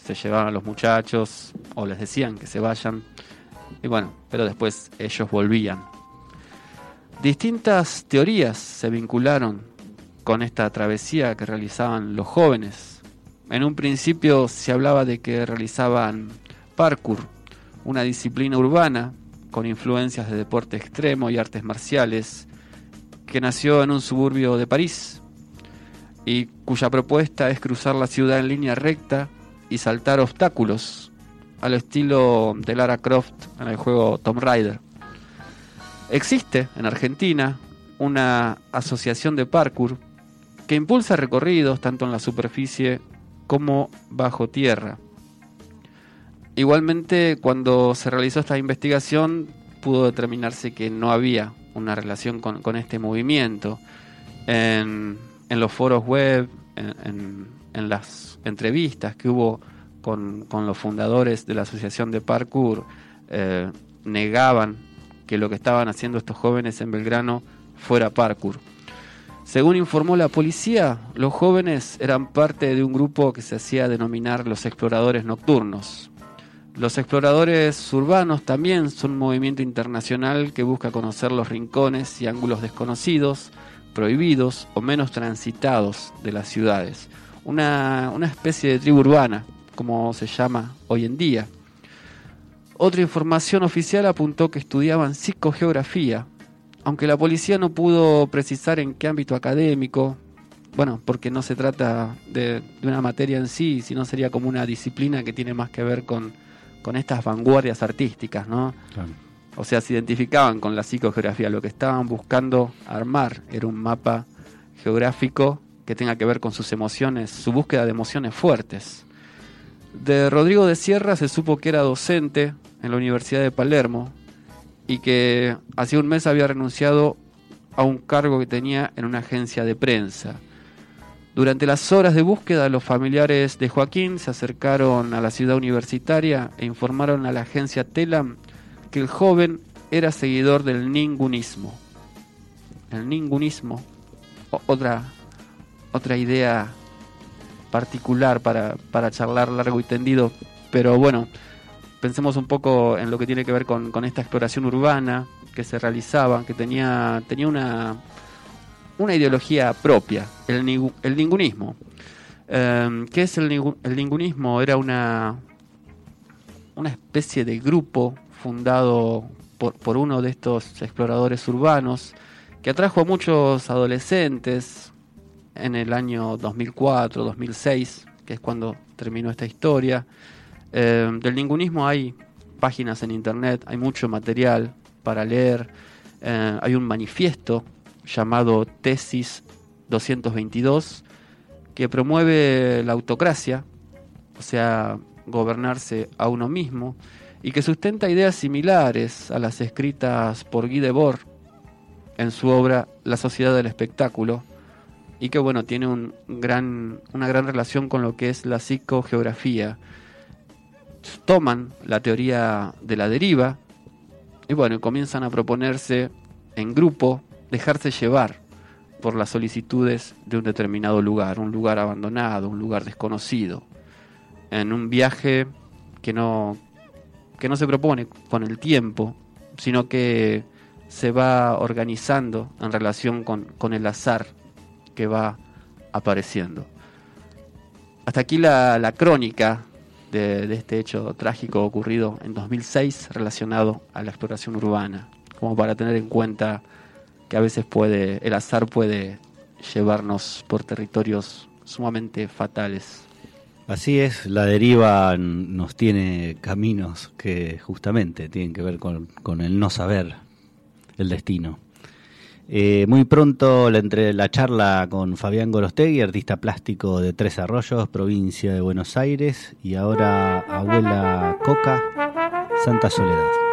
se llevaban a los muchachos o les decían que se vayan. Y bueno, pero después ellos volvían. Distintas teorías se vincularon con esta travesía que realizaban los jóvenes. En un principio se hablaba de que realizaban parkour, una disciplina urbana con influencias de deporte extremo y artes marciales, que nació en un suburbio de París y cuya propuesta es cruzar la ciudad en línea recta y saltar obstáculos al estilo de Lara Croft en el juego Tomb Raider. Existe en Argentina una asociación de parkour que impulsa recorridos tanto en la superficie como bajo tierra. Igualmente, cuando se realizó esta investigación, pudo determinarse que no había una relación con, este movimiento. En, los foros web, en, las entrevistas que hubo con, los fundadores de la Asociación de Parkour, eh, negaban que lo que estaban haciendo estos jóvenes en Belgrano fuera parkour. Según informó la policía, los jóvenes eran parte de un grupo que se hacía denominar los exploradores nocturnos. Los exploradores urbanos también son un movimiento internacional que busca conocer los rincones y ángulos desconocidos, prohibidos o menos transitados de las ciudades. Una, una especie de tribu urbana, como se llama hoy en día. Otra información oficial apuntó que estudiaban psicogeografía aunque la policía no pudo precisar en qué ámbito académico, bueno, porque no se trata de, una materia en sí, sino sería como una disciplina que tiene más que ver con, estas vanguardias artísticas, ¿no? O sea, se identificaban con la psicogeografía, lo que estaban buscando armar era un mapa geográfico que tenga que ver con sus emociones, su búsqueda de emociones fuertes. De Rodrigo de Sierra se supo que era docente en la Universidad de Palermo, y que hacía un mes había renunciado a un cargo que tenía en una agencia de prensa. Durante las horas de búsqueda, los familiares de Joaquín se acercaron a la ciudad universitaria e informaron a la agencia Telam que el joven era seguidor del ningunismo. El ningunismo, otra, otra idea particular para, para charlar largo y tendido, pero bueno, pensemos un poco en lo que tiene que ver con, esta exploración urbana que se realizaba, que tenía, tenía una, una ideología propia, el, el ningunismo. Em, ¿Qué es el, el ningunismo? Era una, una especie de grupo fundado por, uno de estos exploradores urbanos que atrajo a muchos adolescentes en el año 2004, 2006, que es cuando terminó esta historia. Eh, del ningunismo hay páginas en internet, hay mucho material para leer. Eh, hay un manifiesto llamado Tesis 222 que promueve la autocracia, o sea, gobernarse a uno mismo, y que sustenta ideas similares a las escritas por Guy Debord en su obra La sociedad del espectáculo, y que bueno, tiene un gran, una gran relación con lo que es la psicogeografía. Toman la teoría de la deriva y bueno, comienzan a proponerse en grupo dejarse llevar por las solicitudes de un determinado lugar, un lugar abandonado, un lugar desconocido, en un viaje que no, que no se propone con el tiempo, sino que se va organizando en relación con, el azar que va apareciendo. Hasta aquí la, la crónica de, este hecho trágico ocurrido en 2006 relacionado a la exploración urbana, como para tener en cuenta que a veces puede, el azar puede llevarnos por territorios sumamente fatales. Así es, la deriva nos tiene caminos que justamente tienen que ver con, el no saber el destino. Eh, muy pronto la, entre, la charla con Fabián Gorostegui, artista plástico de Tres Arroyos, provincia de Buenos Aires, y ahora abuela Coca, Santa Soledad.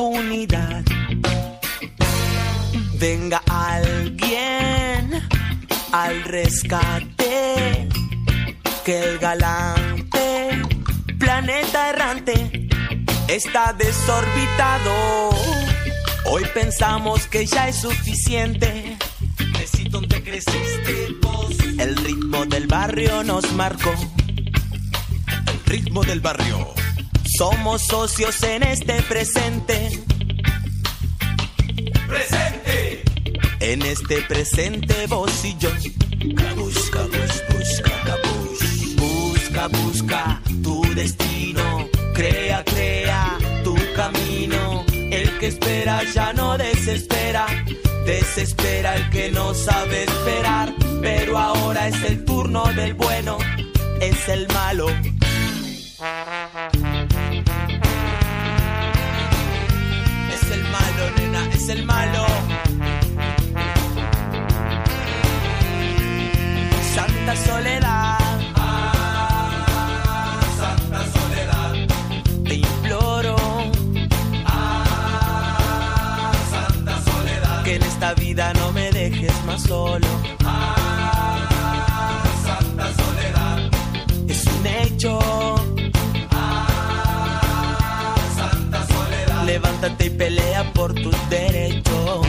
Impunidad. Venga alguien al rescate. Que el galante planeta errante está desorbitado. Hoy pensamos que ya es suficiente. Necesito donde creciste vos. El ritmo del barrio nos marcó. El ritmo del barrio. Somos socios en este presente. Presente. En este presente vos y yo. Busca, busca, busca, busca, busca tu destino. Crea, crea tu camino. El que espera ya no desespera. Desespera el que no sabe esperar. Pero ahora es el turno del bueno. Es el malo. El malo. Santa Soledad. Santa Soledad. Te imploro. Santa Soledad. Que en esta vida no me dejes más solo. Levántate y pelea por tus derechos.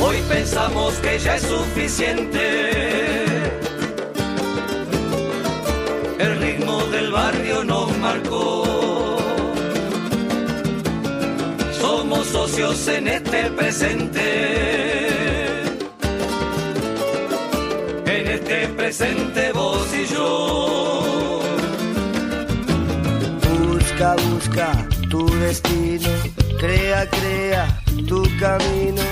Hoy pensamos que ya es suficiente. Del barrio nos marcó. Somos socios en este presente. En este presente vos y yo. Busca, busca tu destino, crea, crea tu camino.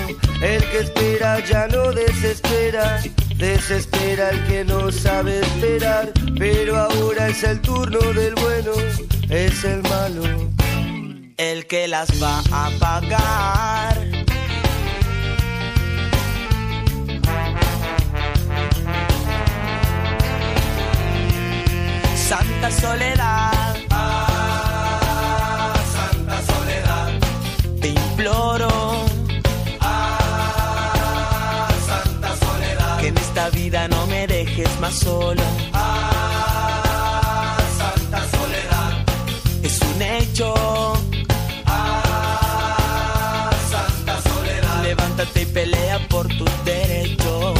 El que espera ya no desespera, desespera el que no sabe esperar. Pero ahora es el turno del bueno, es el malo. El que las va a pagar. Santa Soledad. Ah, Santa Soledad. Es un hecho. Santa Soledad. Levántate y pelea por tus derechos.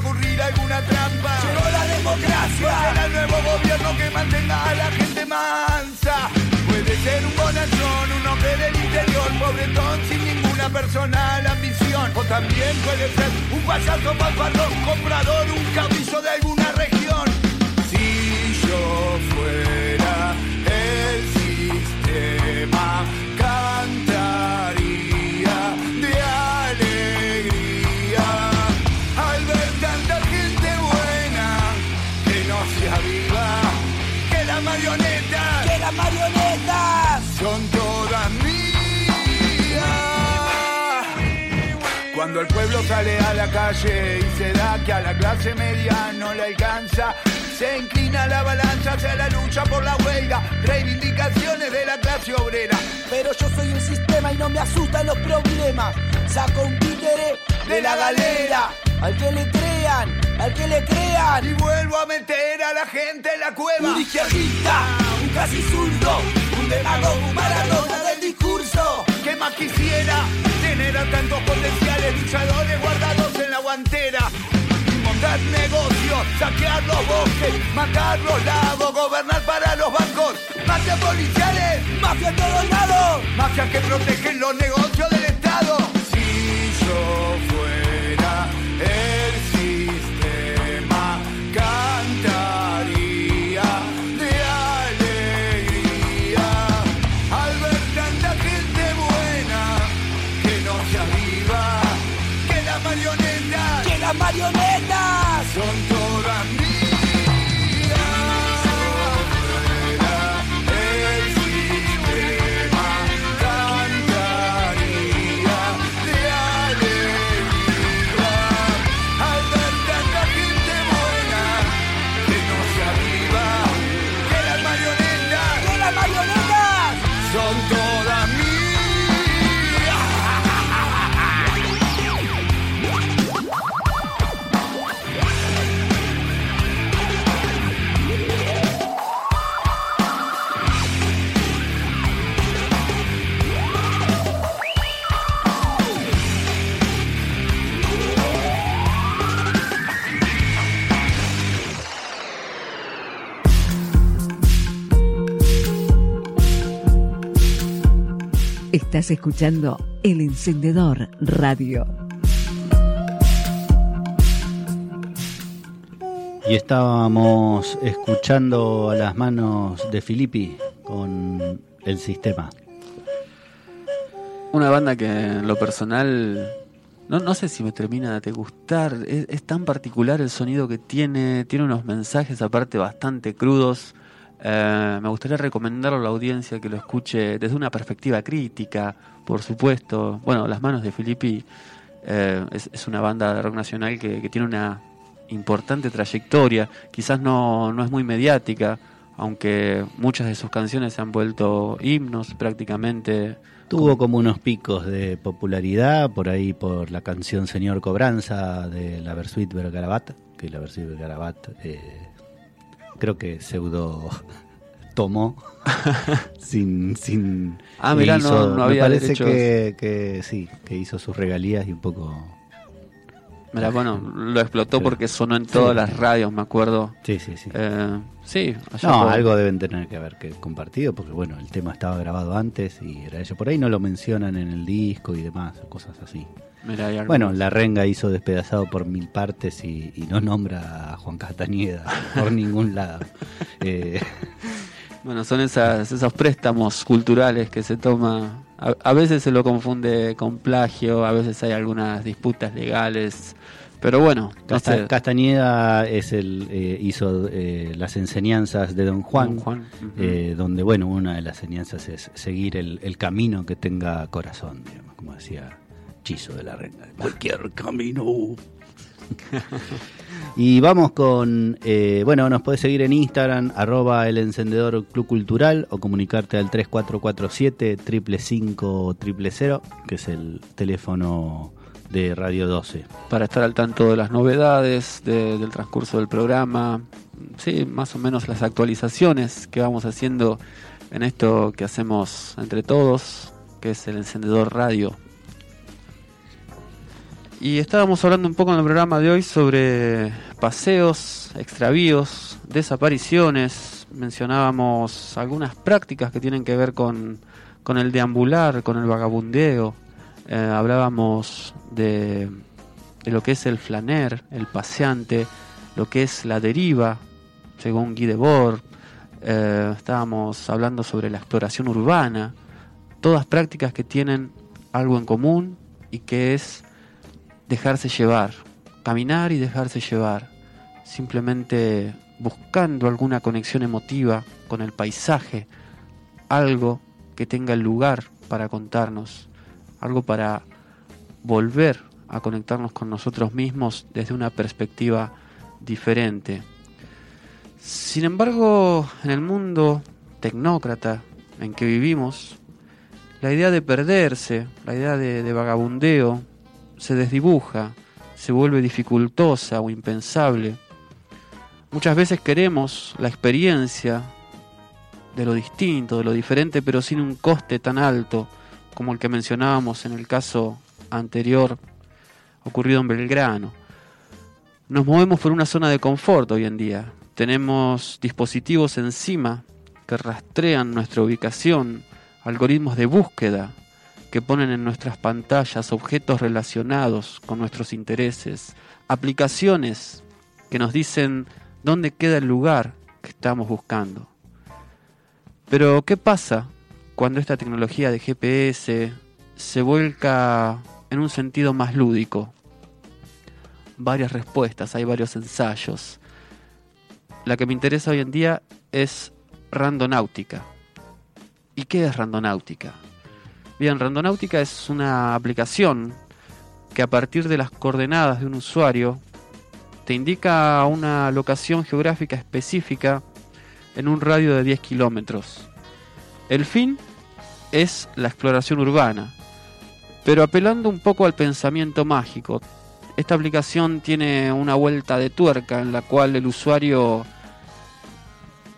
Ocurrir alguna trampa. Llegó la democracia. Será el nuevo gobierno que mantenga a la gente mansa. Puede ser un bonachón, un hombre del interior, pobretón sin ninguna personal ambición. O también puede ser un payaso fanfarrón, comprador, un caudillo de alguna región. Si yo fuera el sistema, marionetas, ¡Que las marionetas! son todas mías. Cuando el pueblo sale a la calle y se da que a la clase media no le alcanza, se inclina la balanza hacia la lucha por la huelga, reivindicaciones de la clase obrera. Pero yo soy un sistema y no me asustan los problemas. Saco un títere de la galera. Al que le crean, al que le crean. Y vuelvo a meter a la gente en la cueva. Un izquierdista, un casi zurdo, un demagogo, un maradona del discurso. ¿Qué más quisiera tener a tantos potenciales luchadores guardados en la guantera? Montar negocios, saquear los bosques, matar los lagos, gobernar para los bancos, mafias policiales, Mafia en todos lados. mafias que protegen los negocios del Estado. Si yo fuera el marionetas Estás escuchando El Encendedor Radio. Y estábamos escuchando a las manos de Filippi con el sistema. Una banda que en lo personal no, no sé si me termina de gustar. Es, es tan particular el sonido que tiene. Tiene unos mensajes aparte bastante crudos. Eh, me gustaría recomendarlo a la audiencia que lo escuche desde una perspectiva crítica, por supuesto. Bueno, Las Manos de Filippi eh, es, es una banda de rock nacional que, que tiene una importante trayectoria. Quizás no, no es muy mediática, aunque muchas de sus canciones se han vuelto himnos prácticamente. Tuvo como unos picos de popularidad por ahí por la canción Señor Cobranza de la Versuit Vergarabat, que la Versuit Vergarabat eh, creo que pseudo tomó sin sin Ah, mirá, no- hizo- no me había parece que, que sí que hizo sus regalías y un poco Mira, bueno, lo explotó Claro. porque sonó en todas Sí. las radios, me acuerdo. sí sí sí Eh, sí, no por- algo deben tener que haber que compartido porque bueno el tema estaba grabado antes y era eso por ahí no lo mencionan en el disco y demás cosas así Mirá, Bueno, la renga hizo despedazado por mil partes y, y no nombra a Juan Castañeda por ningún lado. Eh, Bueno, son esas, esos préstamos culturales que se toma. A, a veces se lo confunde con plagio, a veces hay algunas disputas legales. Pero bueno, Casta-. Castañeda es el eh, hizo eh, las enseñanzas de Don Juan, Don Juan, ujú. eh, donde bueno una de las enseñanzas es seguir el, el camino que tenga corazón, digamos, como decía De la Renga. Cualquier camino. Y vamos con, eh, bueno, nos puedes seguir en Instagram, arroba el encendedor club cultural o comunicarte al 3447 555 000, que es el teléfono de Radio 12. Para estar al tanto de las novedades, de- del transcurso del programa, sí, más o menos las actualizaciones que vamos haciendo en esto que hacemos entre todos, que es el encendedor radio. Y estábamos hablando un poco en el programa de hoy sobre paseos, extravíos, desapariciones. Mencionábamos algunas prácticas que tienen que ver con, con el deambular, con el vagabundeo. Eh, hablábamos de, de lo que es el flaner, el paseante, lo que es la deriva, según Guy Debord. Eh, estábamos hablando sobre la exploración urbana. Todas prácticas que tienen algo en común y que es dejarse llevar, caminar y dejarse llevar, simplemente buscando alguna conexión emotiva con el paisaje, algo que tenga el lugar para contarnos, algo para volver a conectarnos con nosotros mismos desde una perspectiva diferente. Sin embargo, en el mundo tecnócrata en que vivimos, la idea de perderse, la idea de, vagabundeo, se desdibuja, se vuelve dificultosa o impensable. Muchas veces queremos la experiencia de lo distinto, de lo diferente, pero sin un coste tan alto como el que mencionábamos en el caso anterior ocurrido en Belgrano. Nos movemos por una zona de confort hoy en día. Tenemos dispositivos encima que rastrean nuestra ubicación, algoritmos de búsqueda que ponen en nuestras pantallas objetos relacionados con nuestros intereses, aplicaciones que nos dicen dónde queda el lugar que estamos buscando. Pero, ¿qué pasa cuando esta tecnología de GPS se vuelca en un sentido más lúdico? Varias respuestas, hay varios ensayos. La que me interesa hoy en día es randonáutica. ¿Y qué es randonáutica? Bien, randonáutica es una aplicación que a partir de las coordenadas de un usuario te indica una locación geográfica específica en un radio de 10 kilómetros. El fin es la exploración urbana, pero apelando un poco al pensamiento mágico. Esta aplicación tiene una vuelta de tuerca en la cual el usuario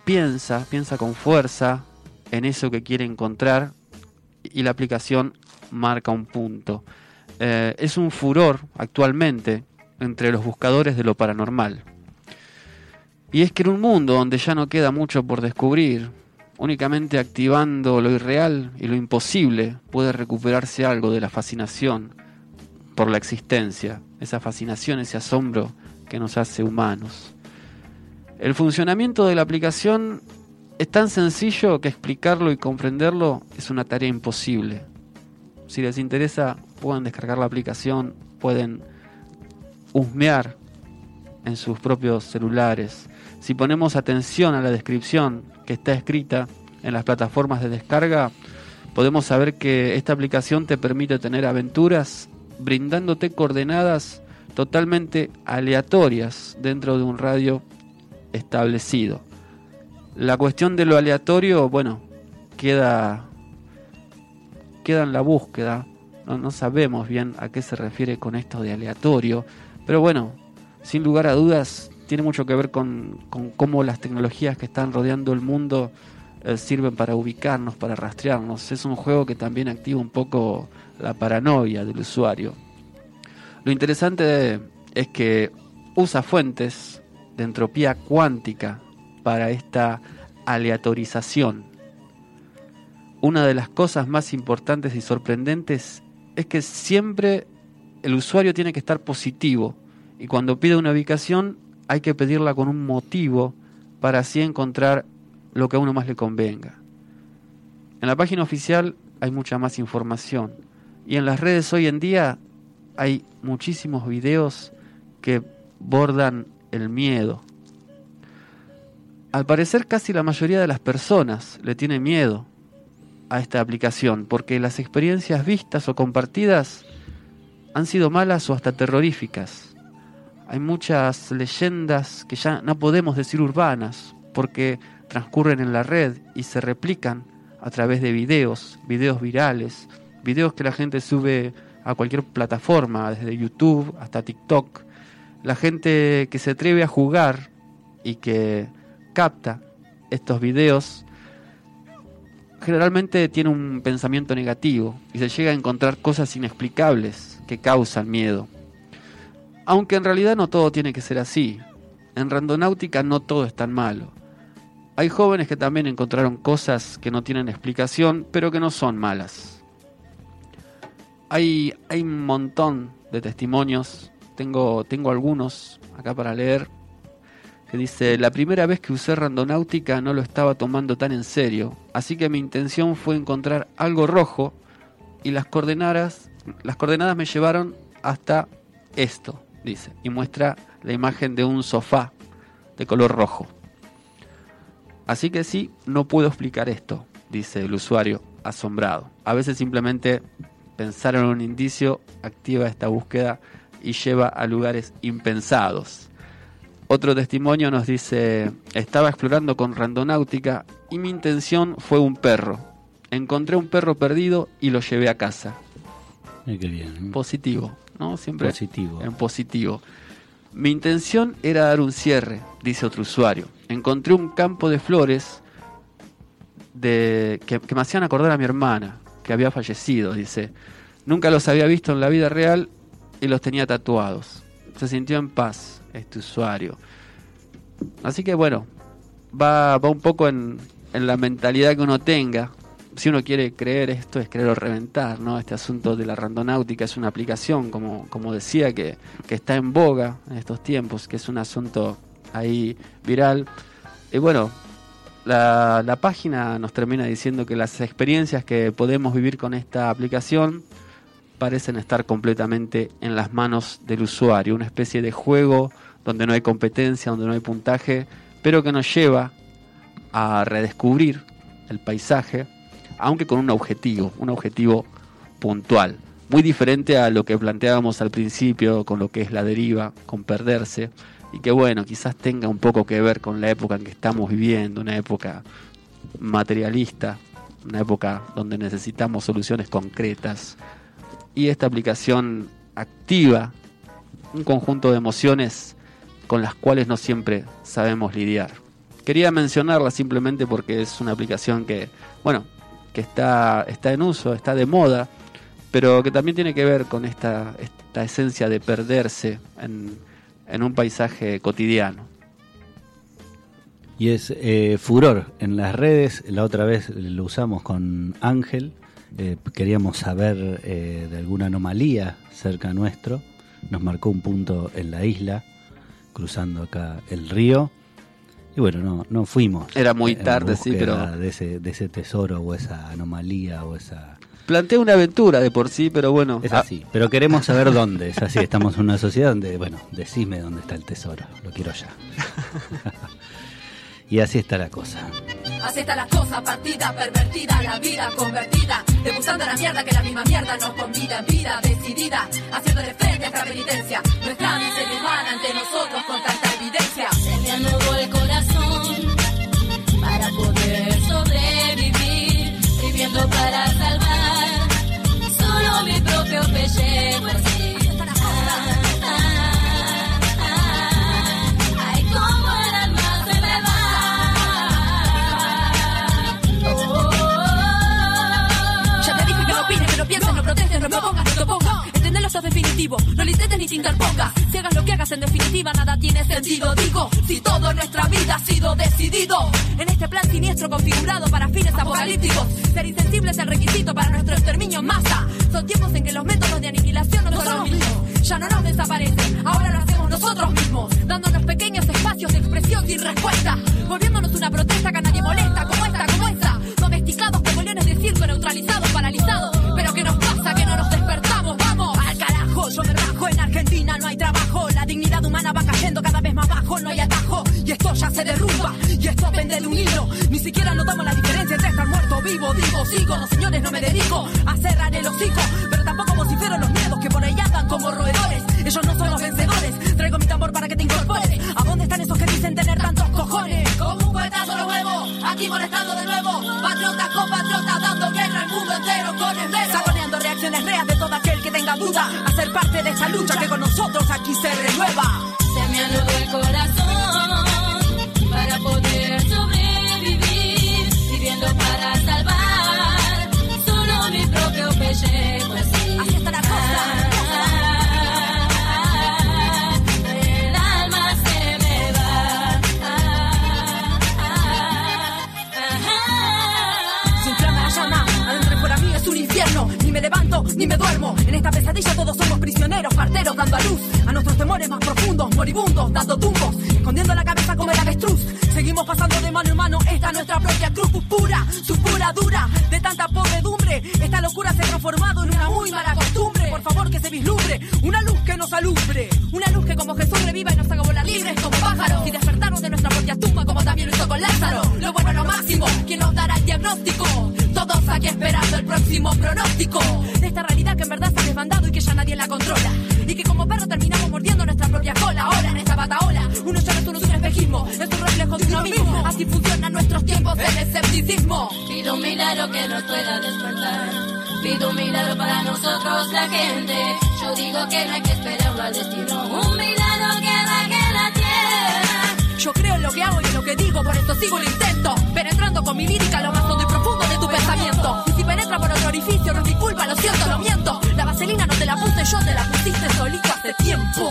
piensa, piensa con fuerza en eso que quiere encontrar y la aplicación marca un punto. Eh, es un furor actualmente entre los buscadores de lo paranormal. Y es que en un mundo donde ya no queda mucho por descubrir, únicamente activando lo irreal y lo imposible puede recuperarse algo de la fascinación por la existencia, esa fascinación, ese asombro que nos hace humanos. El funcionamiento de la aplicación es tan sencillo que explicarlo y comprenderlo es una tarea imposible. Si les interesa, pueden descargar la aplicación, pueden husmear en sus propios celulares. Si ponemos atención a la descripción que está escrita en las plataformas de descarga, podemos saber que esta aplicación te permite tener aventuras brindándote coordenadas totalmente aleatorias dentro de un radio establecido. La cuestión de lo aleatorio, bueno, queda, queda en la búsqueda. No, sabemos bien a qué se refiere con esto de aleatorio. Pero bueno, sin lugar a dudas, tiene mucho que ver con, cómo las tecnologías que están rodeando el mundo eh, sirven para ubicarnos, para rastrearnos. Es un juego que también activa un poco la paranoia del usuario. Lo interesante es que usa fuentes de entropía cuántica para esta aleatorización. Una de las cosas más importantes y sorprendentes es que siempre el usuario tiene que estar positivo y cuando pide una ubicación hay que pedirla con un motivo para así encontrar lo que a uno más le convenga. En la página oficial hay mucha más información y en las redes hoy en día hay muchísimos videos que bordan el miedo, al parecer casi la mayoría de las personas le tiene miedo a esta aplicación porque las experiencias vistas o compartidas han sido malas o hasta terroríficas. Hay muchas leyendas que ya no podemos decir urbanas porque transcurren en la red y se replican a través de videos, videos virales, videos que la gente sube a cualquier plataforma, desde YouTube hasta TikTok. La gente que se atreve a jugar y que capta estos videos generalmente tiene un pensamiento negativo y se llega a encontrar cosas inexplicables que causan miedo. Aunque en realidad no todo tiene que ser así. En randonáutica no todo es tan malo. Hay jóvenes que también encontraron cosas que no tienen explicación, pero que no son malas. Hay, hay un montón de testimonios, tengo, tengo algunos acá para leer, que dice, la primera vez que usé randonáutica no lo estaba tomando tan en serio, así que mi intención fue encontrar algo rojo y las coordenadas, las coordenadas me llevaron hasta esto, dice, y muestra la imagen de un sofá de color rojo. Así que sí, no puedo explicar esto, dice el usuario, asombrado. A veces simplemente pensar en un indicio activa esta búsqueda y lleva a lugares impensados. Otro testimonio nos dice, estaba explorando con randonáutica y mi intención fue un perro. Encontré un perro perdido y lo llevé a casa. qué bien. Positivo, ¿no? Siempre Positivo. en positivo. Mi intención era dar un cierre, dice otro usuario. Encontré un campo de flores de, que, que me hacían acordar a mi hermana, que había fallecido, dice. Nunca los había visto en la vida real y los tenía tatuados. Se sintió en paz este usuario. Así que bueno, va, va un poco en, en la mentalidad que uno tenga. Si uno quiere creer esto es creer o reventar, ¿no? Este asunto de la randonáutica es una aplicación, como, como decía, que, que está en boga en estos tiempos, que es un asunto ahí viral. Y bueno, la, la página nos termina diciendo que las experiencias que podemos vivir con esta aplicación parecen estar completamente en las manos del usuario, una especie de juego donde no hay competencia, donde no hay puntaje, pero que nos lleva a redescubrir el paisaje, aunque con un objetivo, un objetivo puntual, muy diferente a lo que planteábamos al principio con lo que es la deriva, con perderse, y que bueno, quizás tenga un poco que ver con la época en que estamos viviendo, una época materialista, una época donde necesitamos soluciones concretas, y esta aplicación activa un conjunto de emociones con las cuales no siempre sabemos lidiar. Quería mencionarla simplemente porque es una aplicación que, bueno, que está, está en uso, está de moda, pero que también tiene que ver con esta, esta esencia de perderse en, en un paisaje cotidiano. Y es eh, furor en las redes. La otra vez lo usamos con Ángel. Eh, queríamos saber eh, de alguna anomalía cerca nuestro. Nos marcó un punto en la isla, cruzando acá el río. Y bueno, no, no fuimos. Era muy en tarde, sí, pero- De ese, de ese tesoro o esa anomalía o esa. Plantea una aventura de por sí, pero bueno. Es ah, así. Pero queremos saber dónde. Es así. Estamos en una sociedad donde, bueno, decime dónde está el tesoro. Lo quiero ya. y así está la cosa. Así está la cosa, partida, pervertida, la vida convertida, degustando la mierda que la misma mierda nos convida vida decidida, haciéndole frente a esta penitencia, nuestra miseria humana ante nosotros con tanta evidencia. Se el corazón para poder sobrevivir, viviendo para salvar solo mi propio pellejo. Pienses, no protestes, no propongas, no te opongas. Entendelo, eso es definitivo. No lo intentes ni te interpongas. Si hagas lo que hagas, en definitiva, nada tiene sentido. Digo, si todo en nuestra vida ha sido decidido. En este plan siniestro configurado para fines apocalípticos. Ser insensible es el requisito para nuestro exterminio en masa. Son tiempos en que los métodos de aniquilación no, son los mismos. Ya no nos desaparecen, ahora lo hacemos nosotros mismos. Dándonos pequeños espacios de expresión sin respuesta. Volviéndonos una protesta que a nadie molesta, como esta, como esta. Domesticados como leones de circo, neutralizados, paralizados. Pero ¿qué nos pasa? Que no nos despertamos, vamos. Al carajo, yo me rajo. En Argentina no hay trabajo. La dignidad humana va cayendo cada vez más bajo, no hay atajo. Y esto ya se derrumba. Y esto pende de un hilo. Ni siquiera notamos la diferencia entre estar muerto o vivo. Digo, sigo, no señores, no me dedico a cerrar el hocico. Pero tampoco vocifero los miedos que por ahí andan como roedores. Ellos no son los vencedores. Traigo mi tambor para que te incorpores. ¿A dónde están esos que dicen tener tantos cojones? Como un cuetazo lo nuevo, aquí molestando de nuevo. Patriotas con patriotas dando guerra al mundo entero con esmero. Saboneando reacciones reas de todo aquel que tenga duda. A ser parte de esta lucha que con nosotros aquí se renueva. Se me anudó el corazón para poder sobrevivir, viviendo para levanto ni me duermo. En esta pesadilla todos somos prisioneros, parteros dando a luz a nuestros temores más profundos, moribundos, dando tumbos, escondiendo la cabeza como el avestruz. Seguimos pasando de mano en mano, esta es nuestra propia cruz, pura, su pura dura, de tanta podredumbre. Esta locura se ha transformado en una muy mala costumbre. Por favor que se vislumbre, una luz que nos alumbre, una luz que como Jesús reviva y nos haga volar libres como pájaros y despertarnos de nuestra propia tumba como también lo hizo con Lázaro. Lo bueno, lo máximo, quien nos dará el diagnóstico. Todos aquí esperando el próximo pronóstico de esta realidad que en verdad se ha desbandado y que ya nadie la controla. Y que como perro terminamos mordiendo nuestra propia cola. Ahora en esta bataola, uno ya no es un espejismo, es un reflejo de uno mismo. Así funcionan nuestros tiempos del escepticismo. Pido un milagro que nos pueda despertar. Pido un milagro para nosotros la gente. Yo digo que no hay que esperarlo al destino. Un milagro que baje la tierra. Yo creo en lo que hago y en lo que digo, por esto sigo el intento. Penetrando con mi lírica lo más hondo y profundo Y si penetra por otro orificio, no es mi culpa, lo siento, lo miento. La vaselina no te la puse yo, te la pusiste solito hace tiempo.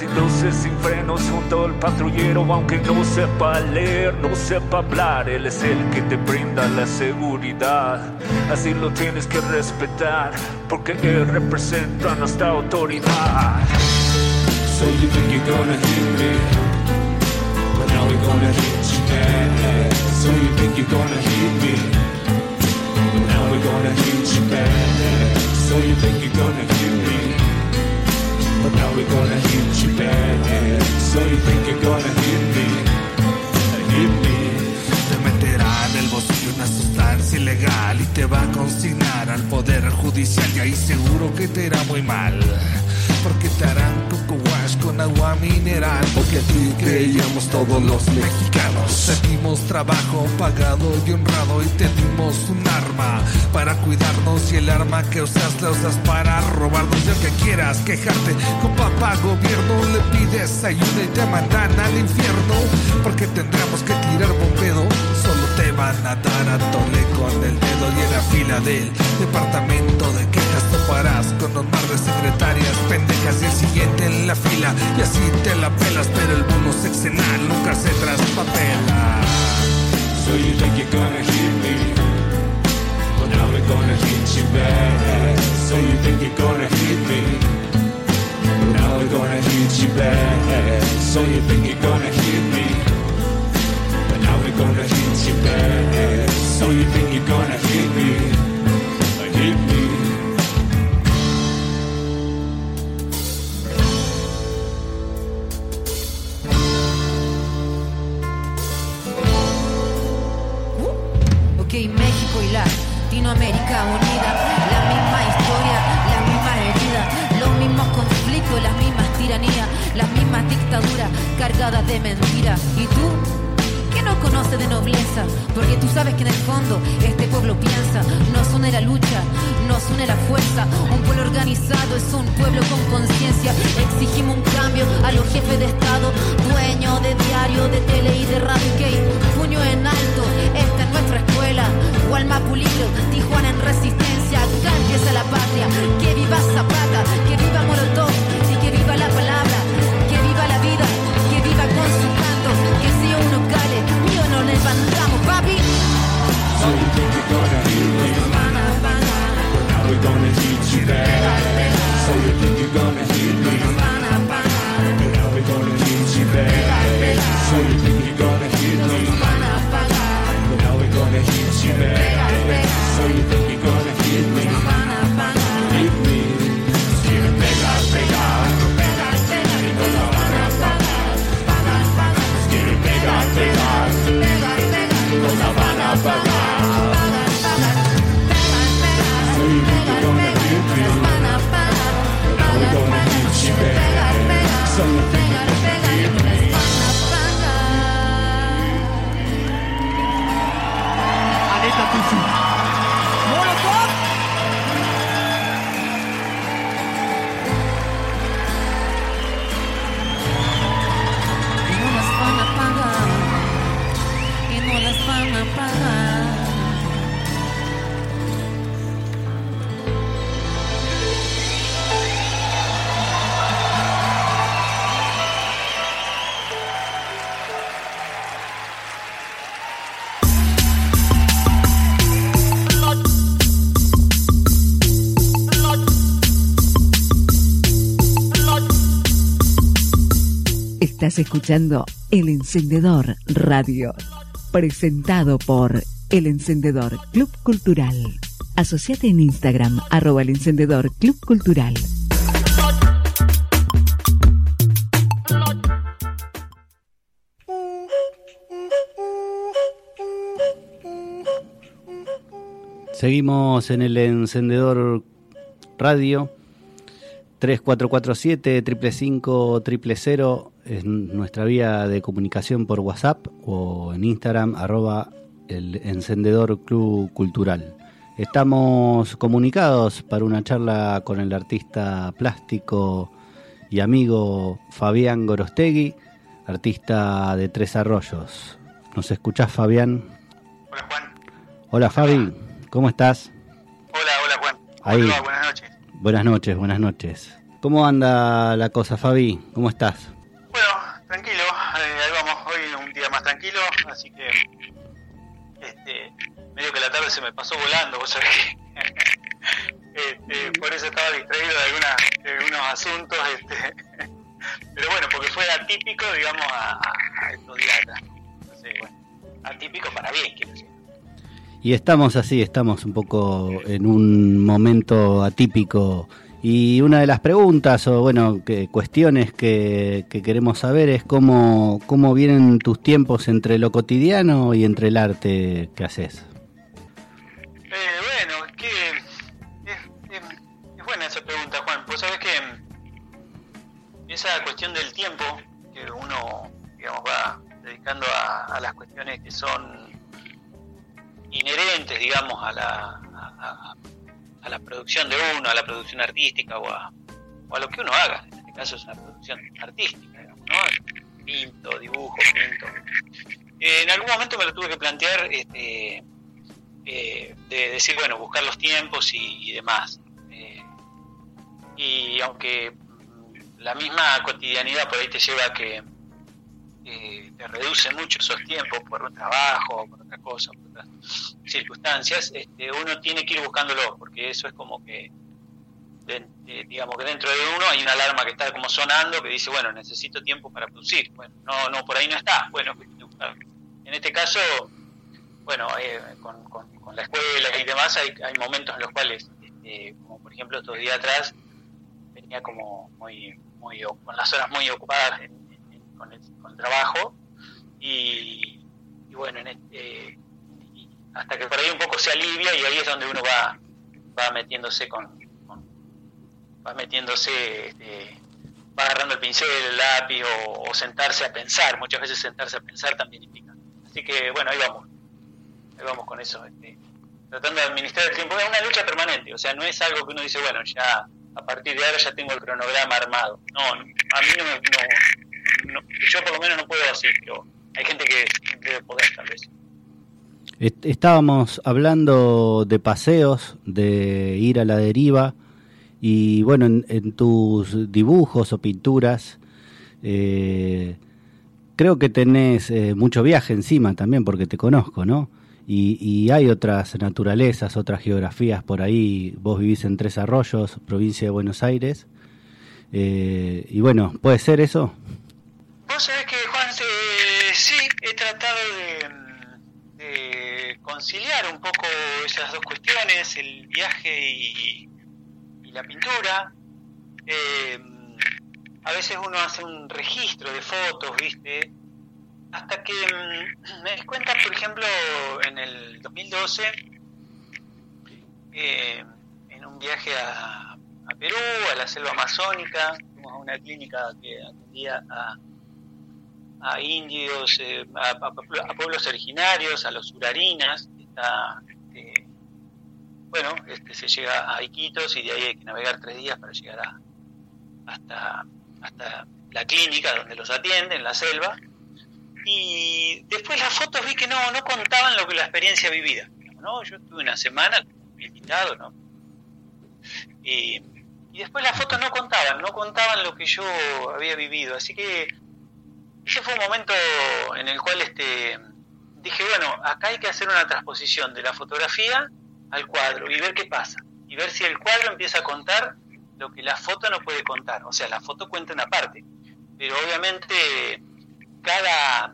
Sin luces, sin frenos, junto al patrullero, aunque no sepa leer, no sepa hablar, él es el que te brinda la seguridad. Así lo tienes que respetar, porque él representa nuestra autoridad. So you think you're gonna hit me, but now we're gonna hit you back. So you think you're gonna hit me, but now we're gonna hit you back. So you think you're gonna hit me, but now we're gonna hit you back. So you think you're gonna hit me, hit me. Te meterá en el bolsillo una sustancia ilegal y te va a consignar al poder judicial y ahí seguro que te irá muy mal. Porque te harán coco wash con agua mineral. Porque aquí creíamos todos los mexicanos. Te dimos trabajo pagado y honrado y te dimos un arma para cuidarnos y el arma que usas la usas para robarnos. Y aunque quieras quejarte con papá gobierno, le pides ayuda y te mandan al infierno. Porque tendremos que tirar bombedo. Solo te van a dar a tole con el dedo y en la fila del departamento de toparás con mar de secretarias pendejas y el siguiente en la fila y así te la pelas pero el bono sexenal nunca se traspapela So you think you're gonna hit me, but now we're gonna hit you back. So you think you're gonna hit me, but now we're gonna hit you back. So you think you're gonna hit me, but now we're gonna hit you back. So you think you're gonna hit me, Latinoamérica unida, la misma historia, la misma herida, los mismos conflictos, las mismas tiranías, las mismas dictaduras cargadas de mentiras. ¿Y tú? ¿Qué no conoce de nobleza? Porque tú sabes que en el fondo este pueblo piensa, nos une la lucha, nos une la fuerza. Un pueblo organizado es un pueblo con conciencia. Exigimos un cambio a los jefes de Estado, dueños de diario, de tele y de radio. Que puño en alto, esta es nuestra escuela. Gualma Pulido, Tijuana en resistencia. Acá empieza la patria. Que viva Zapata, que viva Molotov Okay. Escuchando El Encendedor Radio, presentado por El Encendedor Club Cultural. Asociate en Instagram, arroba El Encendedor Club Cultural. Seguimos en el encendedor radio 3447 555 000 es nuestra vía de comunicación por WhatsApp o en Instagram arroba el encendedor club cultural. Estamos comunicados para una charla con el artista plástico y amigo Fabián Gorostegui, artista de Tres Arroyos. ¿Nos escuchás, Fabián? Hola, Juan. Hola, Fabi. ¿Cómo estás? Hola, hola, Juan. Ahí. Hola, buenas noches. Buenas noches, buenas noches. ¿Cómo anda la cosa, Fabi? ¿Cómo estás? Bueno, tranquilo. eh, ahí vamos. Hoy un día más tranquilo, así que este, medio que la tarde se me pasó volando, vos sabés este, por eso estaba distraído de, alguna, de algunos asuntos, este, pero bueno, porque fue atípico, digamos, a, a- estos días bueno, atípico para bien, quiero decir. Y estamos así, estamos un poco en un momento atípico. Y una de las preguntas o bueno, que, cuestiones que, que queremos saber es cómo, cómo vienen tus tiempos entre lo cotidiano y entre el arte que haces. Eh, bueno, es que es, es- buena esa pregunta, Juan. Pues sabes que esa cuestión del tiempo que uno, digamos, va dedicando a las cuestiones que son inherentes, digamos, a la, a, la producción de uno, a la producción artística o a, o a lo que uno haga. En este caso es una producción artística, digamos, ¿no? Pinto, dibujo, pinto. Eh, en algún momento me lo tuve que plantear este, eh, de decir, bueno, buscar los tiempos y, y demás. Eh, y aunque la misma cotidianidad por ahí te lleva a que eh, te reduce mucho esos tiempos por un trabajo, por otra cosa, por otras circunstancias, este, uno tiene que ir buscándolo, porque eso es como que, de- digamos que dentro de uno hay una alarma que está como sonando que dice, bueno, necesito tiempo para producir. Bueno, no, no, por ahí no está. Bueno. En este caso, bueno, eh, con, con- la escuela y demás, hay, hay momentos en los cuales, este, como por ejemplo estos días atrás, venía como muy, muy con las horas muy ocupadas en- con el trabajo y, y bueno, en este, y hasta que por ahí un poco se alivia y ahí es donde uno va, va metiéndose con, va metiéndose, este, va agarrando el pincel, el lápiz o, sentarse a pensar. Muchas veces sentarse a pensar también implica. Así que bueno, ahí vamos, ahí vamos con eso. Este, tratando de administrar el tiempo. Es una lucha permanente, o sea, no es algo que uno dice, bueno, ya a partir de ahora ya tengo el cronograma armado. No, a mí no. No, no- yo por lo menos no puedo pero hay gente que debe poder tal vez. Est- Estábamos hablando de paseos, de ir a la deriva y bueno, en, en tus dibujos o pinturas eh, creo que tenés eh, mucho viaje encima también porque te conozco, ¿no? Y, y hay otras naturalezas, otras geografías por ahí. Vos vivís en Tres Arroyos, provincia de Buenos Aires. Eh, y bueno, ¿puede ser eso? Vos sabés que, Juan, eh, sí, he tratado de, conciliar un poco esas dos cuestiones, el viaje y, y la pintura. Eh, a veces uno hace un registro de fotos, ¿viste? Hasta que mm, me di cuenta, por ejemplo, en el 2012, eh, en un viaje a, a Perú, a la selva amazónica, fuimos a una clínica que atendía a, a indios, eh, a, pueblos originarios, a los urarinas, está, este, bueno, este, se llega a Iquitos y de ahí hay que navegar tres días para llegar a, hasta, hasta la clínica donde los atienden, en la selva. Y después las fotos vi que no, no contaban lo que la experiencia vivida. ¿no? Yo estuve una semana invitado, ¿no? Y después las fotos no contaban, no contaban lo que yo había vivido. Así que ese fue un momento en el cual este, dije, bueno, acá hay que hacer una transposición de la fotografía al cuadro y ver qué pasa. Y ver si el cuadro empieza a contar lo que la foto no puede contar. O sea, la foto cuenta una parte, pero obviamente cada,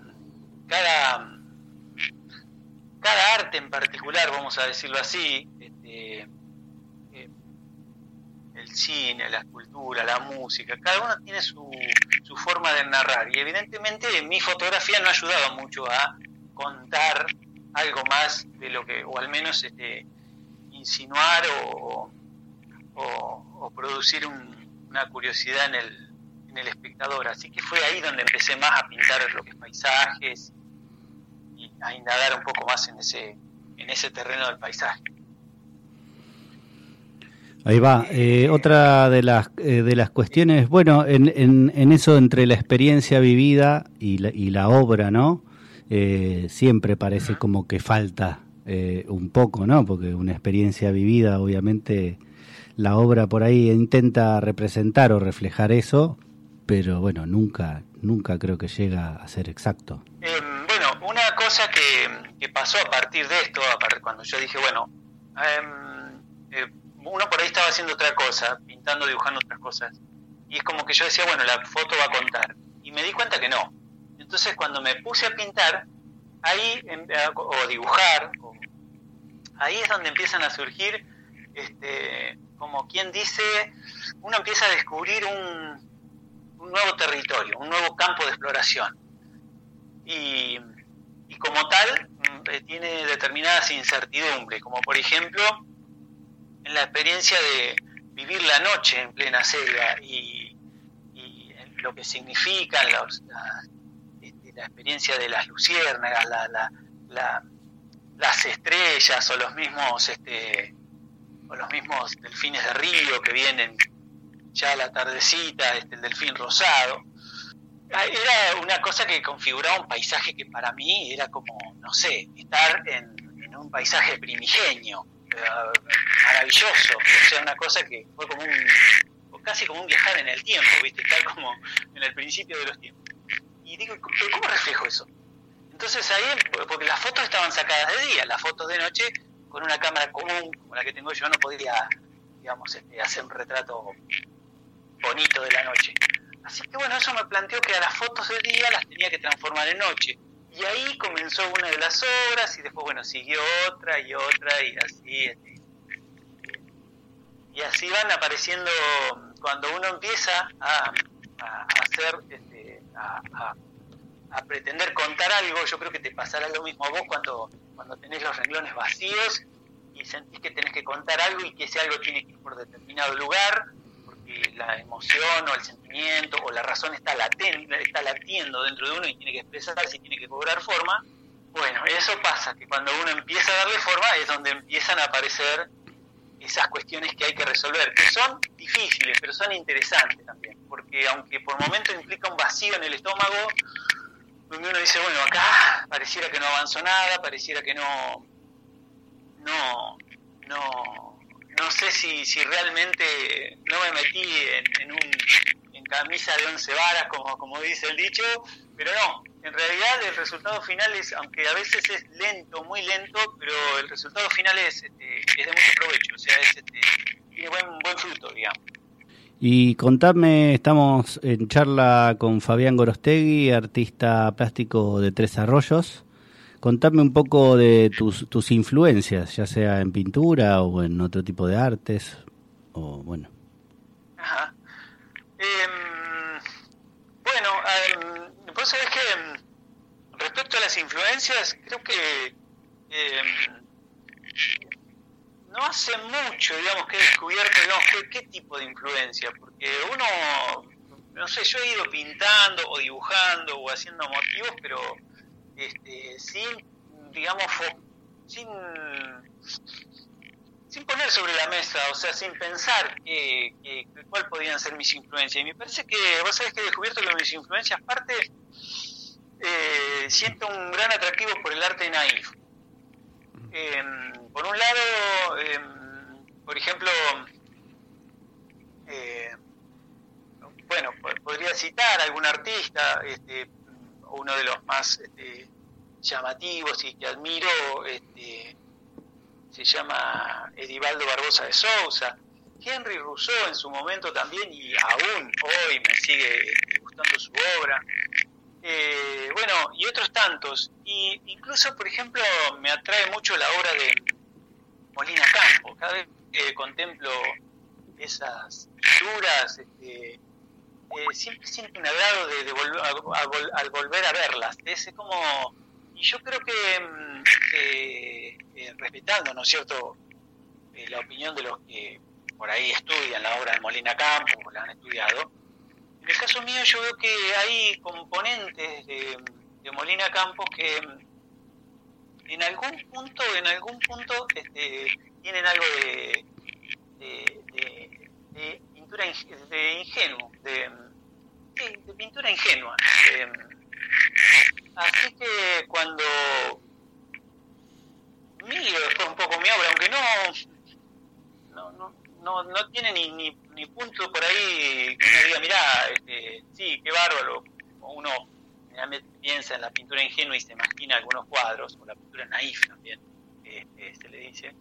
cada, cada arte en particular, vamos a decirlo así, este, el cine, la escultura, la música, cada uno tiene su, su forma de narrar y evidentemente mi fotografía no ha ayudado mucho a contar algo más de lo que, o al menos este, insinuar o, producir una curiosidad en el, en el espectador. Así que fue ahí donde empecé más a pintar lo que es paisajes y a indagar un poco más en ese, en ese terreno del paisaje. Ahí va. Eh, otra de las, eh, de las cuestiones, bueno, en, en, en, eso entre la experiencia vivida y la, y la obra, ¿no? Eh, siempre parece como que falta un poco, ¿no? Porque una experiencia vivida, obviamente, la obra por ahí intenta representar o reflejar eso, pero bueno, nunca, nunca creo que llega a ser exacto. bueno, una cosa que, que, pasó a partir de esto, cuando yo dije, bueno, eh, uno por ahí estaba haciendo otra cosa, pintando, dibujando otras cosas. Y es como que yo decía, bueno, la foto va a contar. Y me di cuenta que no. Entonces cuando me puse a pintar, ahí, o dibujar, ahí es donde empiezan a surgir, este, como quien dice, uno empieza a descubrir un, un nuevo territorio, un nuevo campo de exploración. Y, y como tal, mm, eh, tiene determinadas incertidumbres, como por ejemplo, en la experiencia de vivir la noche en plena selva y, lo que significan los, este, la, experiencia de las luciérnagas, la, las estrellas o los mismos este, o los mismos delfines de río que vienen ya a la tardecita, este, el delfín rosado. Ah, era una cosa que configuraba un paisaje que para mí era como, no sé, estar en un paisaje primigenio maravilloso, o sea, una cosa que fue como un, casi como un viajar en el tiempo, ¿viste? Estar como en el principio de los tiempos. Y digo, ¿cómo reflejo eso? Entonces ahí, porque las fotos estaban sacadas de día, las fotos de noche, con una cámara común como la que tengo yo, no podía, digamos, este, hacer un retrato bonito de la noche. Así que bueno, eso me planteó que a las fotos de día las tenía que transformar en noche. Y ahí comenzó una de las obras y después, bueno, siguió otra y otra y así. Este, y así van apareciendo cuando uno empieza a, hacer, este, a, pretender contar algo, yo creo que te pasará lo mismo a vos cuando, cuando tenés los renglones vacíos y sentís que tenés que contar algo y que ese algo tiene que ir por determinado lugar la emoción o el sentimiento o la razón está latente, está latiendo dentro de uno y tiene que expresarse y tiene que cobrar forma, bueno, eso pasa, que cuando uno empieza a darle forma es donde empiezan a aparecer esas cuestiones que hay que resolver, que son difíciles, pero son interesantes también, porque aunque por momentos implica un vacío en el estómago, donde uno dice, bueno, acá pareciera que no avanzó nada, pareciera que no, no, no, no sé si, si realmente no me metí en, un, en camisa de once varas, como, como dice el dicho, pero no, en realidad el resultado final es, aunque a veces es lento, muy lento, pero el resultado final es, este, es de mucho provecho, o sea, es, este, tiene buen, buen fruto, digamos. Y contame, estamos en charla con Fabián Gorostegui, artista plástico de Tres Arroyos. Contame un poco de tus, tus influencias, ya sea en pintura o en otro tipo de artes, o bueno. Ajá. Em, bueno, um, vos sabés que em, respecto a las influencias, creo que em, no hace mucho, digamos, que he descubierto, digamos, qué, qué tipo de influencia, porque uno, no sé, yo he ido pintando o dibujando o haciendo motivos, pero este, sin, digamos, sin, sin poner sobre la mesa, o sea, sin pensar que, cuál podían ser mis influencias. Y me parece que, vos sabés que he descubierto que mis influencias, aparte, eh, siento un gran atractivo por el arte naif. Em, por un lado, em, por ejemplo, eh, bueno, podría citar a algún artista, este, uno de los más este, llamativos y que admiro, este, se llama Edivaldo Barbosa de Sousa, Henry Rousseau en su momento también y aún hoy me sigue gustando su obra. Eh, bueno, y otros tantos. Y incluso, por ejemplo, me atrae mucho la obra de Molina Campo. Cada vez que contemplo esas pinturas, este, eh, siempre siento un agrado de, volver, al volver a verlas. Es como, y yo creo que mm, eh, respetando, ¿no es cierto?, la opinión de los que por ahí estudian la obra de Molina Campo, o la han estudiado, en el caso mío yo veo que hay componentes de, Molina Campos que en algún punto, en algún punto este, tienen algo de, de, pintura de ingenuo, de, pintura ingenua. así que cuando miro después un poco mi obra, aunque no, no, no, no tiene ni, ni ni punto por ahí que uno diga, mirá, este, sí, qué bárbaro. Uno piensa en la pintura ingenua y se imagina algunos cuadros, o la pintura naif también, este, se le dice.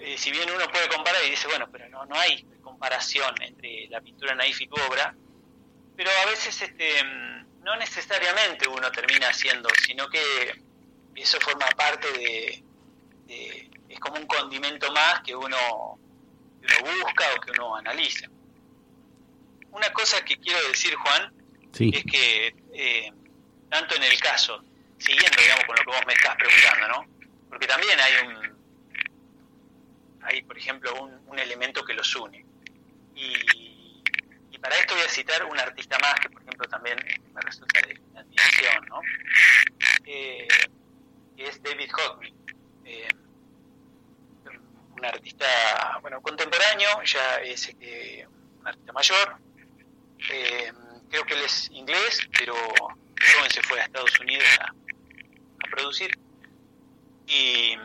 Eh, si bien uno puede comparar y dice, bueno, pero no, no hay comparación entre la pintura naif y tu obra, pero a veces este, no necesariamente uno termina haciendo, sino que eso forma parte de, de es como un condimento más que uno uno busca o que uno analiza. Una cosa que quiero decir, Juan, es que eh, tanto en el caso, siguiendo digamos con lo que vos me estás preguntando, ¿no? Porque también hay un, hay por ejemplo un, elemento que los une. Y, para esto voy a citar un artista más que por ejemplo también me resulta de admiración, ¿no? Eh, que es David Hockney. Eh, un artista bueno contemporáneo, ya es eh, un artista mayor. Creo que él es inglés, pero joven se fue a Estados Unidos a, producir. Y,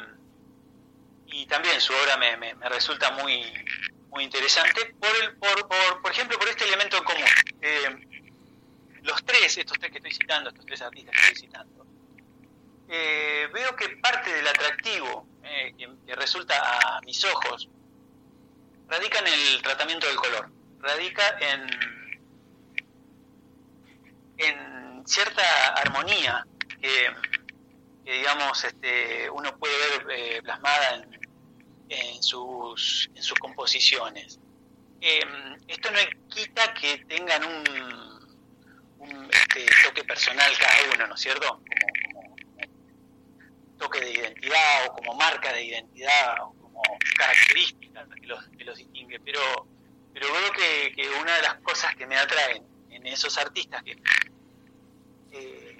y, también su obra me, me, resulta muy, muy interesante por, el, por, por, por ejemplo, por este elemento en común. Eh, los tres, estos tres que estoy citando, estos tres artistas que estoy citando, veo que parte del atractivo eh, que, resulta a mis ojos, radica en el tratamiento del color, radica en, en cierta armonía que, digamos, este, uno puede ver eh, plasmada en, en, sus, en sus composiciones. Em, esto no quita que tengan un, un este, toque personal cada uno, ¿no es cierto? toque de identidad o como marca de identidad o como característica que los, que los distingue, pero, pero veo que, que, una de las cosas que me atraen en esos artistas que eh,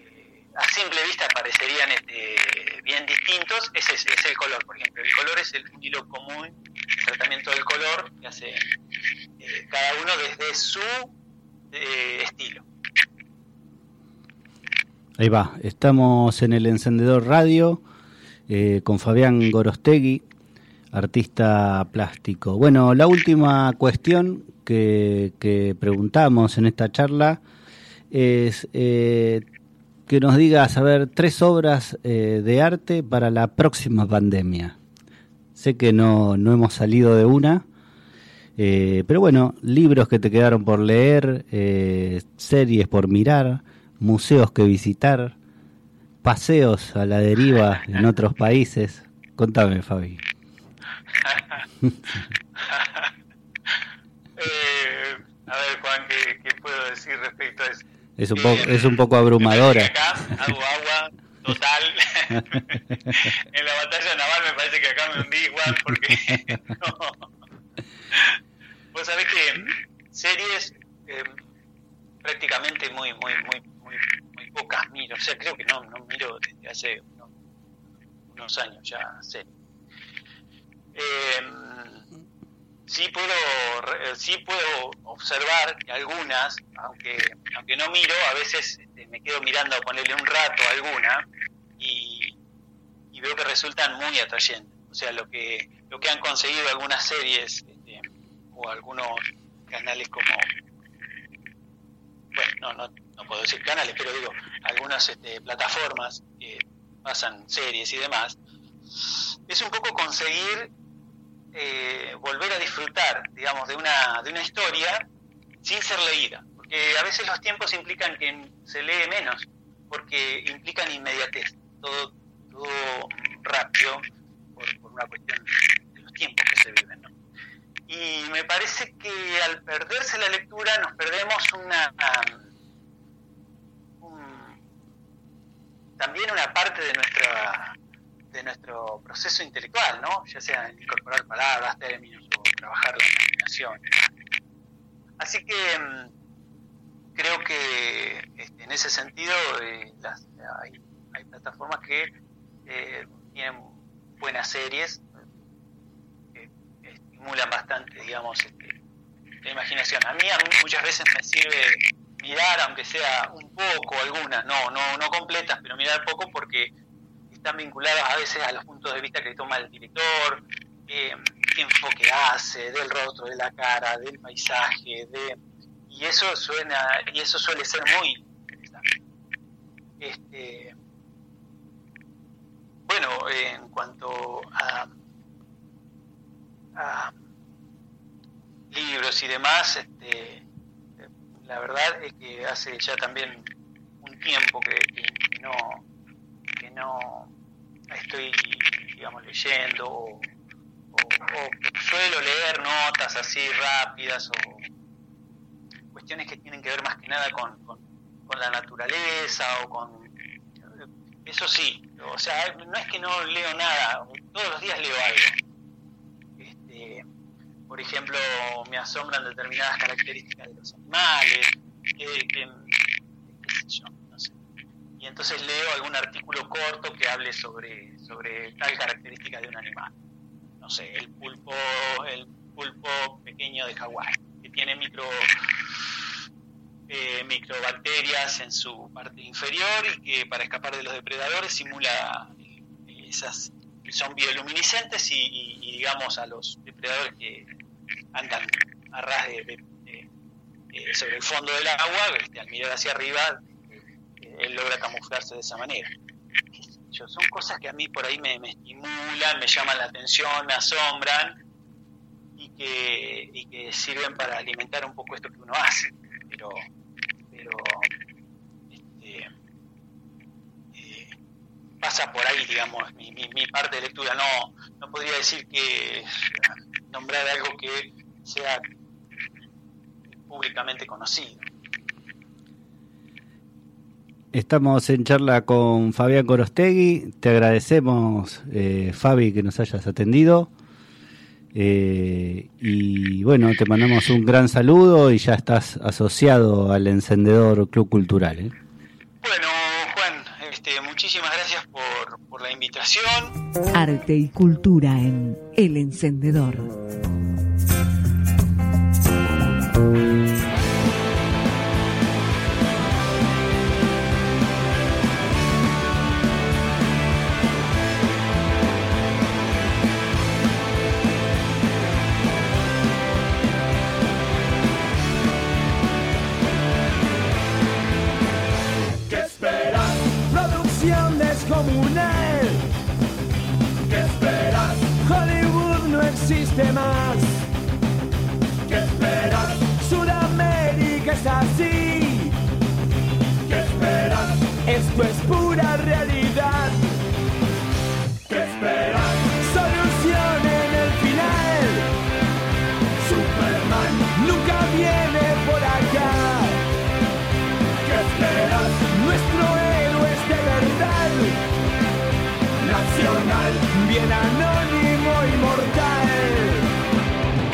a simple vista parecerían este, bien distintos es, es, el color, por ejemplo. El color es el estilo común, el tratamiento del color que hace eh, cada uno desde su eh, estilo. Ahí va, estamos en el encendedor radio eh, con Fabián Gorostegui, artista plástico. Bueno, la última cuestión que, preguntamos en esta charla es eh, que nos digas, a ver, tres obras eh, de arte para la próxima pandemia. Sé que no, no hemos salido de una, pero bueno, libros que te quedaron por leer, series por mirar, museos que visitar, paseos a la deriva en otros países. Contame, Fabi. Eh, a ver, Juan, ¿qué, puedo decir respecto a eso? Es un, poco, es un poco abrumadora. Acá hago agua total. en la batalla naval me parece que acá me hundí igual porque... Vos sabés que series eh, prácticamente muy, muy, muy pocas miro, o sea, creo que no, no miro desde hace unos, años ya sé. Em, sí puedo sí puedo observar algunas, aunque aunque no miro, a veces este, me quedo mirando a ponerle un rato a alguna y, veo que resultan muy atrayentes. O sea, lo que lo que han conseguido algunas series este, o algunos canales como bueno, no, no, puedo decir canales, pero digo, algunas este, plataformas que pasan series y demás, es un poco conseguir eh, volver a disfrutar, digamos, de una, de una historia sin ser leída. Porque que a veces los tiempos implican que se lee menos, porque implican inmediatez, todo, todo rápido, por, una cuestión de los tiempos que se viven. ¿no? Y me parece que al perderse la lectura nos perdemos una un- también una parte de nuestra de nuestro proceso intelectual, ¿no? Ya sea incorporar palabras, términos o trabajar la imaginación. Así que mm, creo que este, en ese sentido eh, las- hay, hay plataformas que eh, tienen buenas series que estimulan bastante, digamos, este, la imaginación. A mí, a mí muchas veces me sirve mirar, aunque sea un poco, algunas, no, no, no completas, pero mirar poco porque están vinculadas a veces a los puntos de vista que toma el director, eh, qué enfoque hace, del rostro, de la cara, del paisaje, de y eso suena, y eso suele ser muy interesante. Este, bueno, en cuanto a, a libros y demás, este, la verdad es que hace ya también un tiempo que, no no estoy digamos leyendo o, suelo leer notas así rápidas o cuestiones que tienen que ver más que nada con, con- la naturaleza o con eso sí o sea no es que no leo nada todos los días leo algo. Este, por ejemplo, me asombran determinadas características de los animales, que- qué sé yo, no sé. Y entonces leo algún artículo corto que hable sobre, sobre tal característica de un animal. No sé, el pulpo, el pulpo pequeño de Hawái, que tiene micro eh, microbacterias en su parte inferior y que para escapar de los depredadores simula eh, esas son bioluminiscentes y, y- digamos a los depredadores que andan a ras de, eh, sobre el fondo del agua, este, al mirar hacia arriba, él logra camuflarse de esa manera. Son cosas que a mí por ahí me, estimulan, me llaman la atención, me asombran y que, y que sirven para alimentar un poco esto que uno hace. Pero, pero este, eh, pasa por ahí, digamos, mi parte de lectura. No, no podría decir que nombrar algo que sea públicamente conocido. Estamos en charla con Fabián Corostegui. Te agradecemos, eh, Fabi, que nos hayas atendido. Eh, y bueno, te mandamos un gran saludo y ya estás asociado al encendedor Club Cultural. ¿eh? Bueno, Juan, este, muchísimas gracias por, por la invitación. Arte y cultura en El Encendedor. ¿Qué esperas? Sudamérica es así. ¿Qué esperas? Esto es pura realidad. ¿Qué esperas? Solución en el final. Superman nunca viene por acá. ¿Qué esperas? Nuestro héroe es de verdad. Nacional, bien anónimo y mortal.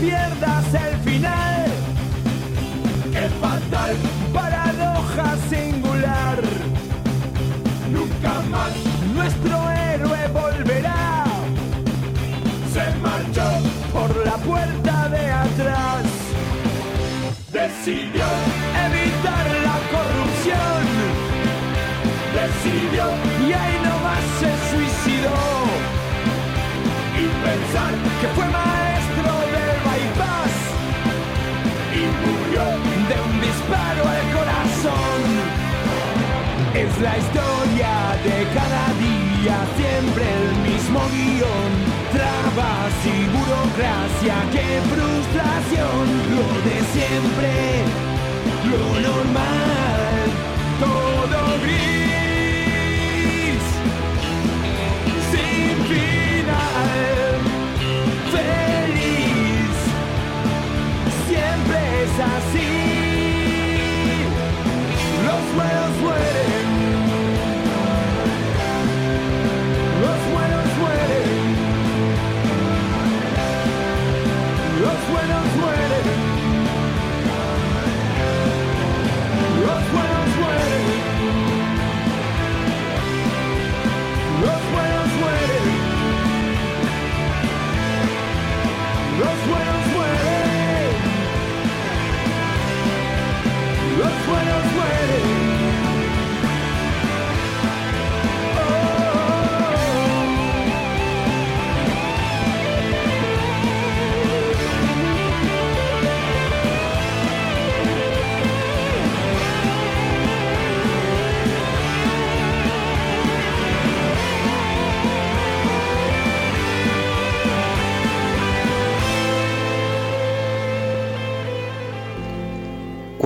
pierdas el final. ¡Qué fatal! Paradoja singular. Nunca más nuestro héroe volverá. Se marchó por la puerta de atrás. Decidió evitar la corrupción. Decidió y ahí nomás se suicidó. Y pensar que fue mal. De un disparo al corazón. Es la historia de cada día, siempre el mismo guion. Trabas y burocracia, qué frustración. Lo de siempre, lo normal, todo gris. Sin final, feliz. Es así. Los buenos mueren.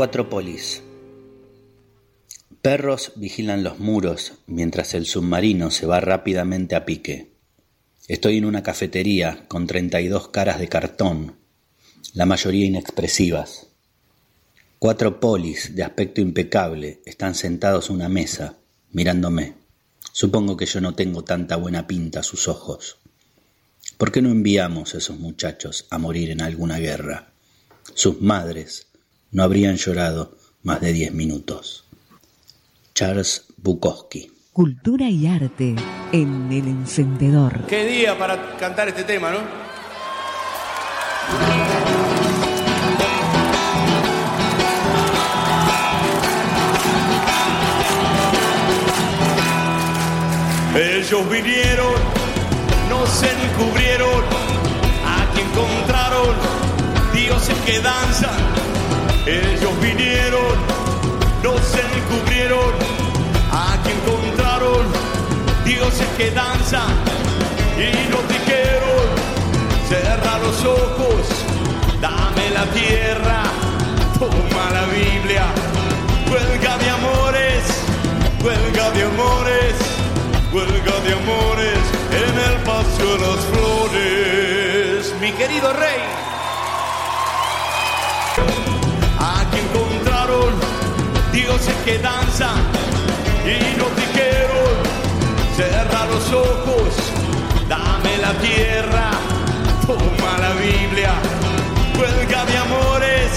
Cuatro polis. Perros vigilan los muros mientras el submarino se va rápidamente a pique. Estoy en una cafetería con 32 caras de cartón, la mayoría inexpresivas. Cuatro polis de aspecto impecable están sentados a una mesa, mirándome. Supongo que yo no tengo tanta buena pinta a sus ojos. ¿Por qué no enviamos a esos muchachos a morir en alguna guerra? Sus madres no habrían llorado más de diez minutos. Charles Bukowski. Cultura y arte en el encendedor. Qué día para cantar este tema, ¿no? Ellos vinieron, no se encubrieron, aquí encontraron dioses que danzan. Ellos vinieron, no se encubrieron, aquí encontraron dioses que danzan y nos dijeron, cerra los ojos, dame la tierra, toma la Biblia, huelga de amores, huelga de amores, huelga de amores en el paseo de las flores. Mi querido rey, dioses que danzan y nos dijeron, cerra los ojos, dame la tierra, toma la Biblia, huelga de amores,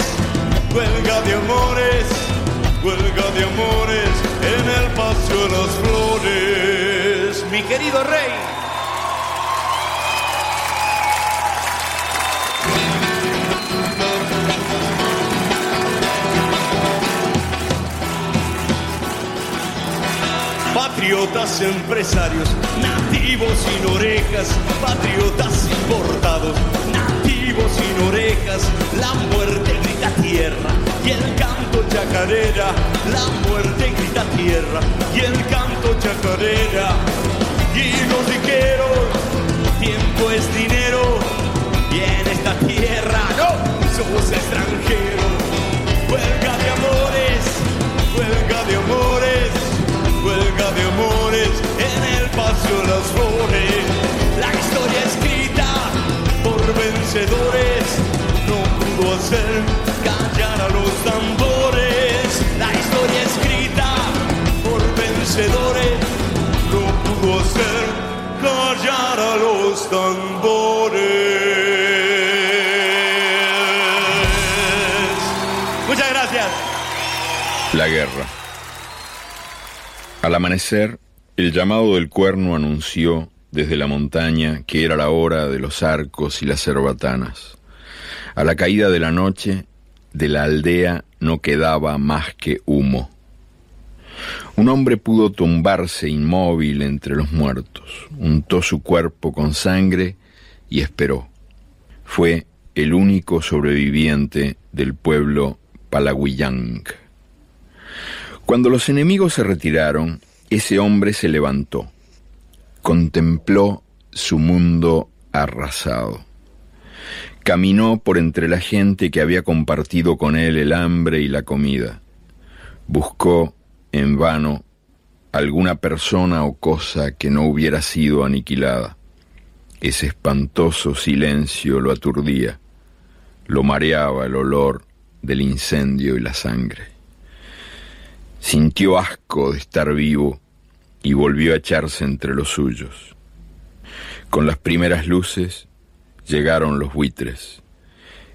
huelga de amores, huelga de amores en el paseo de las flores. Mi querido rey. Patriotas empresarios, nativos sin orejas, patriotas importados, nativos sin orejas, la muerte grita tierra y el canto chacarera, la muerte grita tierra y el canto chacarera. Y nos dijeron, tiempo es dinero y en esta tierra no somos callar a los tambores. La historia escrita por vencedores no pudo hacer callar a los tambores. La guerra. Al amanecer, el llamado del cuerno anunció desde la montaña que era la hora de los arcos y las cerbatanas. A la caída de la noche, de la aldea no quedaba más que humo. Un hombre pudo tumbarse inmóvil entre los muertos, untó su cuerpo con sangre y esperó. Fue el único sobreviviente del pueblo Palaguiyang. Cuando los enemigos se retiraron, ese hombre se levantó, contempló su mundo arrasado. Caminó por entre la gente que había compartido con él el hambre y la comida. Buscó en vano alguna persona o cosa que no hubiera sido aniquilada. Ese espantoso silencio lo aturdía, lo mareaba el olor del incendio y la sangre. Sintió asco de estar vivo y volvió a echarse entre los suyos. Con las primeras luces llegaron los buitres.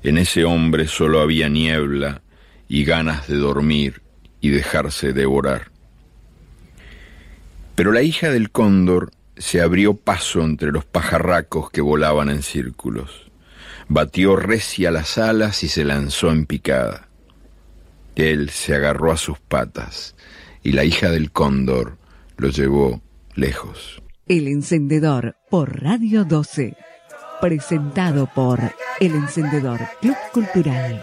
En ese hombre solo había niebla y ganas de dormir y dejarse devorar. Pero la hija del cóndor se abrió paso entre los pajarracos que volaban en círculos. Batió recia las alas y se lanzó en picada. Él se agarró a sus patas y la hija del cóndor lo llevó lejos. El encendedor por Radio 12. Presentado por El Encendedor Club Cultural.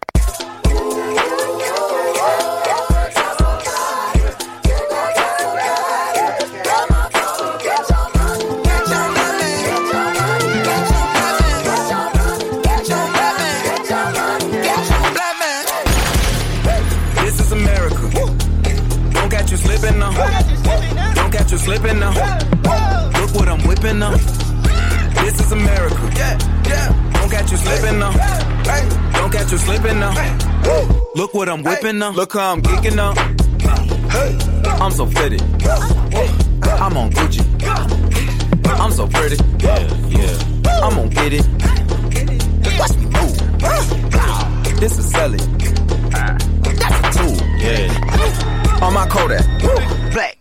You slipping now. Look what I'm whipping now. This is America. Yeah, yeah. Don't catch you slipping now. Don't catch you slipping now. Look what I'm whipping now. Look how I'm geeking now. I'm so fitted. I'm on Gucci. I'm so pretty. Yeah, yeah. I'm gonna get it. Watch me move. This is selling. That's a tool. Yeah. On my Kodak. Black.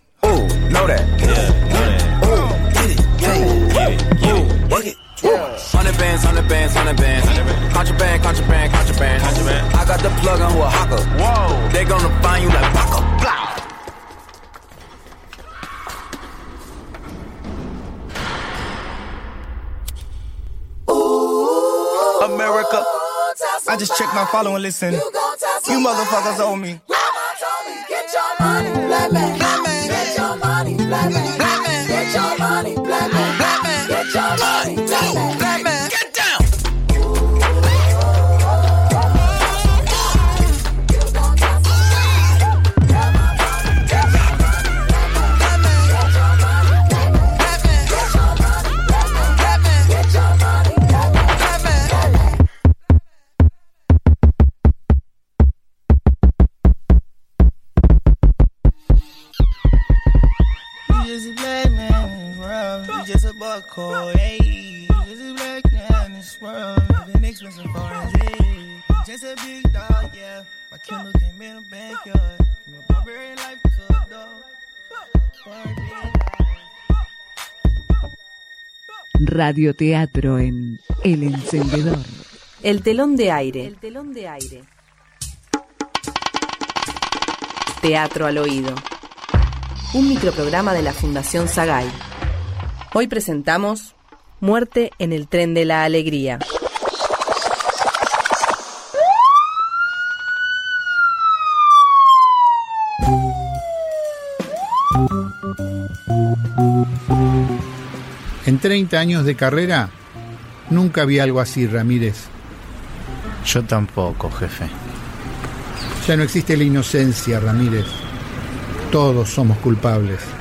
Ooh, know that. Yeah, know that. Ooh, get it. Hey. Ooh, work it. Hundred bands, hundred bands, hundred bands. Contraband, contraband, contraband. Contraband. I got the plug on who a hawker. Whoa. They gonna find you like Baka. Blah. America. I just checked my follow and listen. You motherfuckers owe me. Get your money, black man. Just a buck hole, hey. Just a black man in this world, living expensive foreign, hey. Just a big dog, yeah. My Kindle came in the backyard. From a barbarian life to a dog. Barbarian Radioteatro en El Encendedor. El telón de aire. El telón de aire. Teatro al oído. Un microprograma de la Fundación Sagay. Hoy presentamos Muerte en el tren de la alegría. En 30 años de carrera, nunca vi algo así, Ramírez. Yo tampoco, jefe. Ya no existe la inocencia, Ramírez. Todos somos culpables.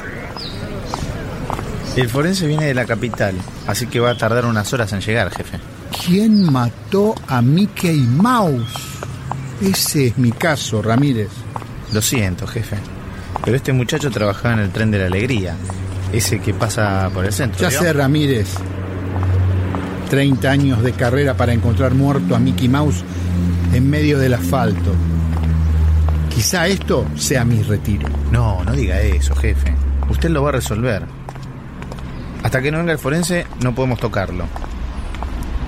El forense viene de la capital, así que va a tardar unas horas en llegar, jefe. ¿Quién mató a Mickey Mouse? Ese es mi caso, Ramírez. Lo siento, jefe. Pero este muchacho trabajaba en el tren de la alegría. Ese que pasa por el centro. Ya ¿vio? sé, Ramírez. 30 años de carrera para encontrar muerto a Mickey Mouse en medio del asfalto. Quizá esto sea mi retiro. No, no diga eso, jefe. Usted lo va a resolver. Hasta que no venga el forense, no podemos tocarlo.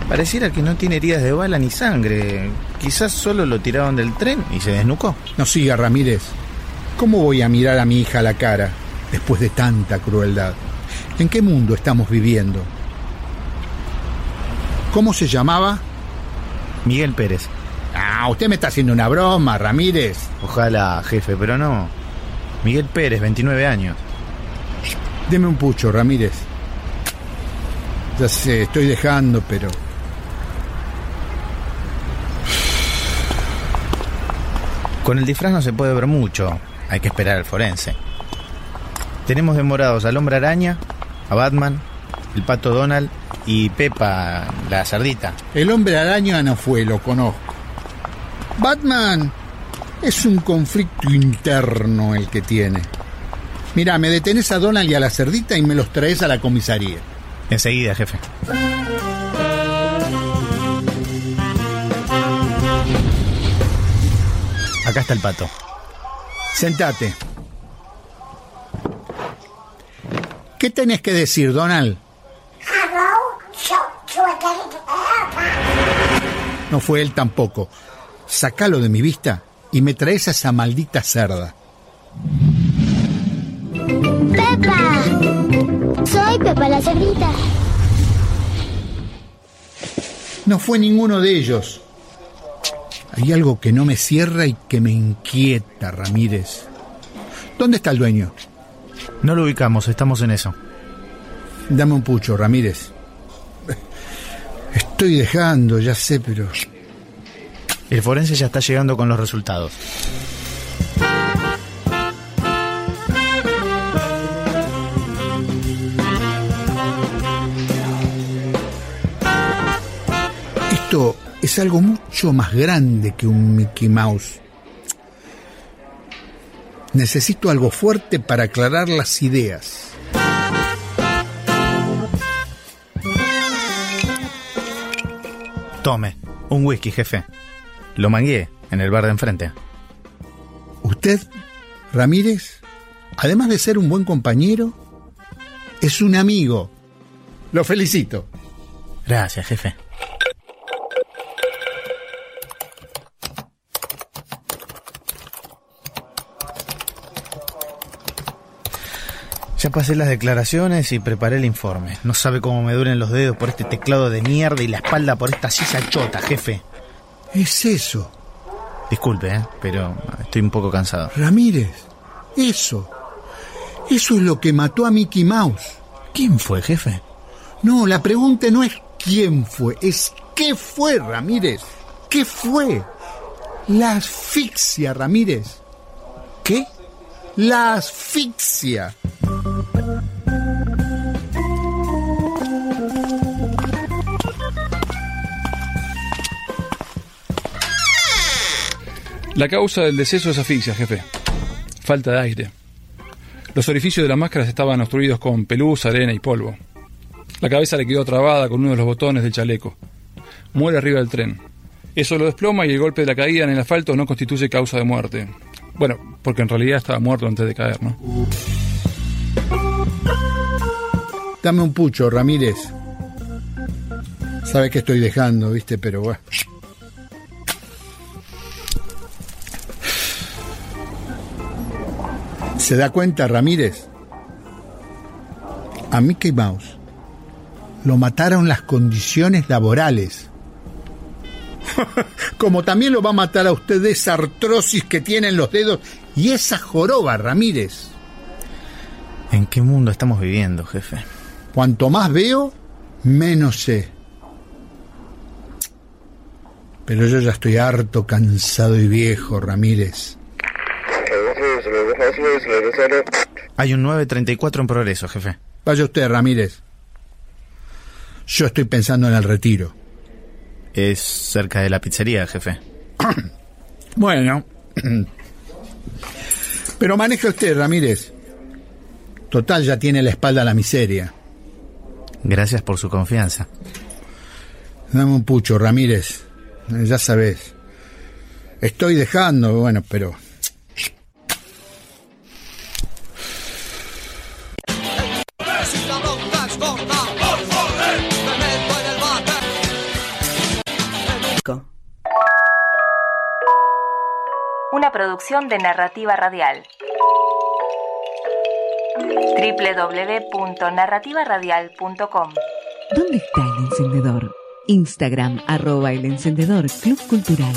Pareciera que no tiene heridas de bala ni sangre. Quizás solo lo tiraron del tren y se desnucó. No siga, Ramírez. ¿Cómo voy a mirar a mi hija a la cara después de tanta crueldad? ¿En qué mundo estamos viviendo? ¿Cómo se llamaba? Miguel Pérez. Ah, usted me está haciendo una broma, Ramírez. Ojalá, jefe, pero no. Miguel Pérez, 29 años. Deme un pucho, Ramírez. Ya sé, estoy dejando, pero... Con el disfraz no se puede ver mucho. Hay que esperar al forense. Tenemos demorados al hombre araña, a Batman, el pato Donald y Pepa, la cerdita. El hombre araña no fue, lo conozco. Batman es un conflicto interno el que tiene. Mira, me detenés a Donald y a la cerdita y me los traes a la comisaría. Enseguida, jefe. Acá está el pato. Sentate. ¿Qué tenés que decir, Donald? No fue él tampoco. Sacalo de mi vista y me traes a esa maldita cerda. ¡Pepa! Soy Pepa la cerdita. No fue ninguno de ellos. Hay algo que no me cierra y que me inquieta, Ramírez. ¿Dónde está el dueño? No lo ubicamos, estamos en eso. Dame un pucho, Ramírez. Estoy dejando, ya sé, pero... El forense ya está llegando con los resultados. Esto es algo mucho más grande que un Mickey Mouse. Necesito algo fuerte para aclarar las ideas. Tome, un whisky, jefe. Lo mangué en el bar de enfrente. Usted, Ramírez, además de ser un buen compañero, es un amigo. Lo felicito. Gracias, jefe. Ya pasé las declaraciones y preparé el informe. No sabe cómo me duelen los dedos por este teclado de mierda y la espalda por esta silla chota, jefe. Es eso. Disculpe, ¿eh? pero estoy un poco cansado. Ramírez, eso. Eso es lo que mató a Mickey Mouse. ¿Quién fue, jefe? No, la pregunta no es quién fue, es qué fue, Ramírez. ¿Qué fue? La asfixia, Ramírez. ¿Qué? La asfixia. La causa del deceso es asfixia, jefe. Falta de aire. Los orificios de las máscaras estaban obstruidos con pelusa, arena y polvo. La cabeza le quedó trabada con uno de los botones del chaleco. Muere arriba del tren. Eso lo desploma y el golpe de la caída en el asfalto no constituye causa de muerte. Bueno, porque en realidad estaba muerto antes de caer, ¿no? Dame un pucho, Ramírez. Sabes que estoy dejando, viste, pero bueno. ¿Se da cuenta, Ramírez? A Mickey Mouse lo mataron las condiciones laborales. Como también lo va a matar a usted esa artrosis que tiene en los dedos y esa joroba, Ramírez. ¿En qué mundo estamos viviendo, jefe? Cuanto más veo, menos sé. Pero yo ya estoy harto, cansado y viejo, Ramírez. Hay un 934 en progreso, jefe. Vaya usted, Ramírez. Yo estoy pensando en el retiro. Es cerca de la pizzería, jefe. Bueno. Pero maneje usted, Ramírez. Total, ya tiene la espalda a la miseria. Gracias por su confianza. Dame un pucho, Ramírez. Ya sabes. Estoy dejando, bueno, pero... Una producción de narrativa radial. www.narrativaradial.com ¿Dónde está el encendedor? Instagram, arroba el encendedor Club Cultural.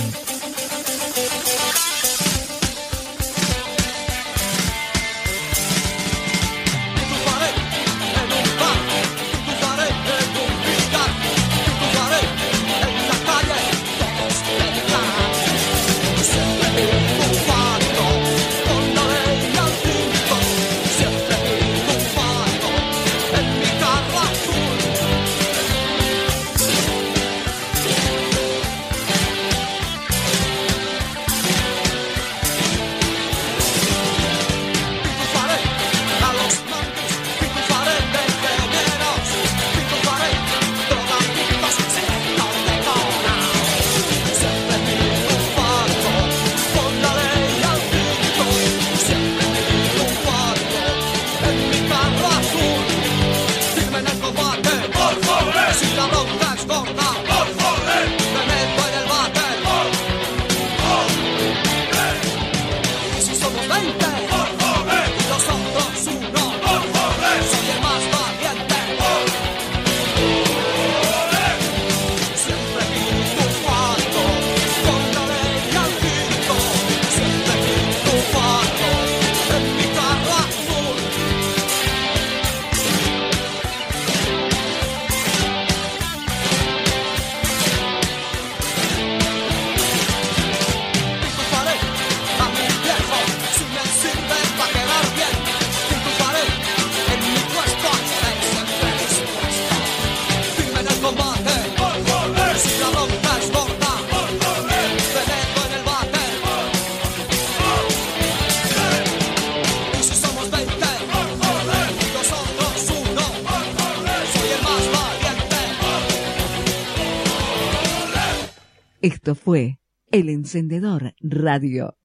Encendedor Radio.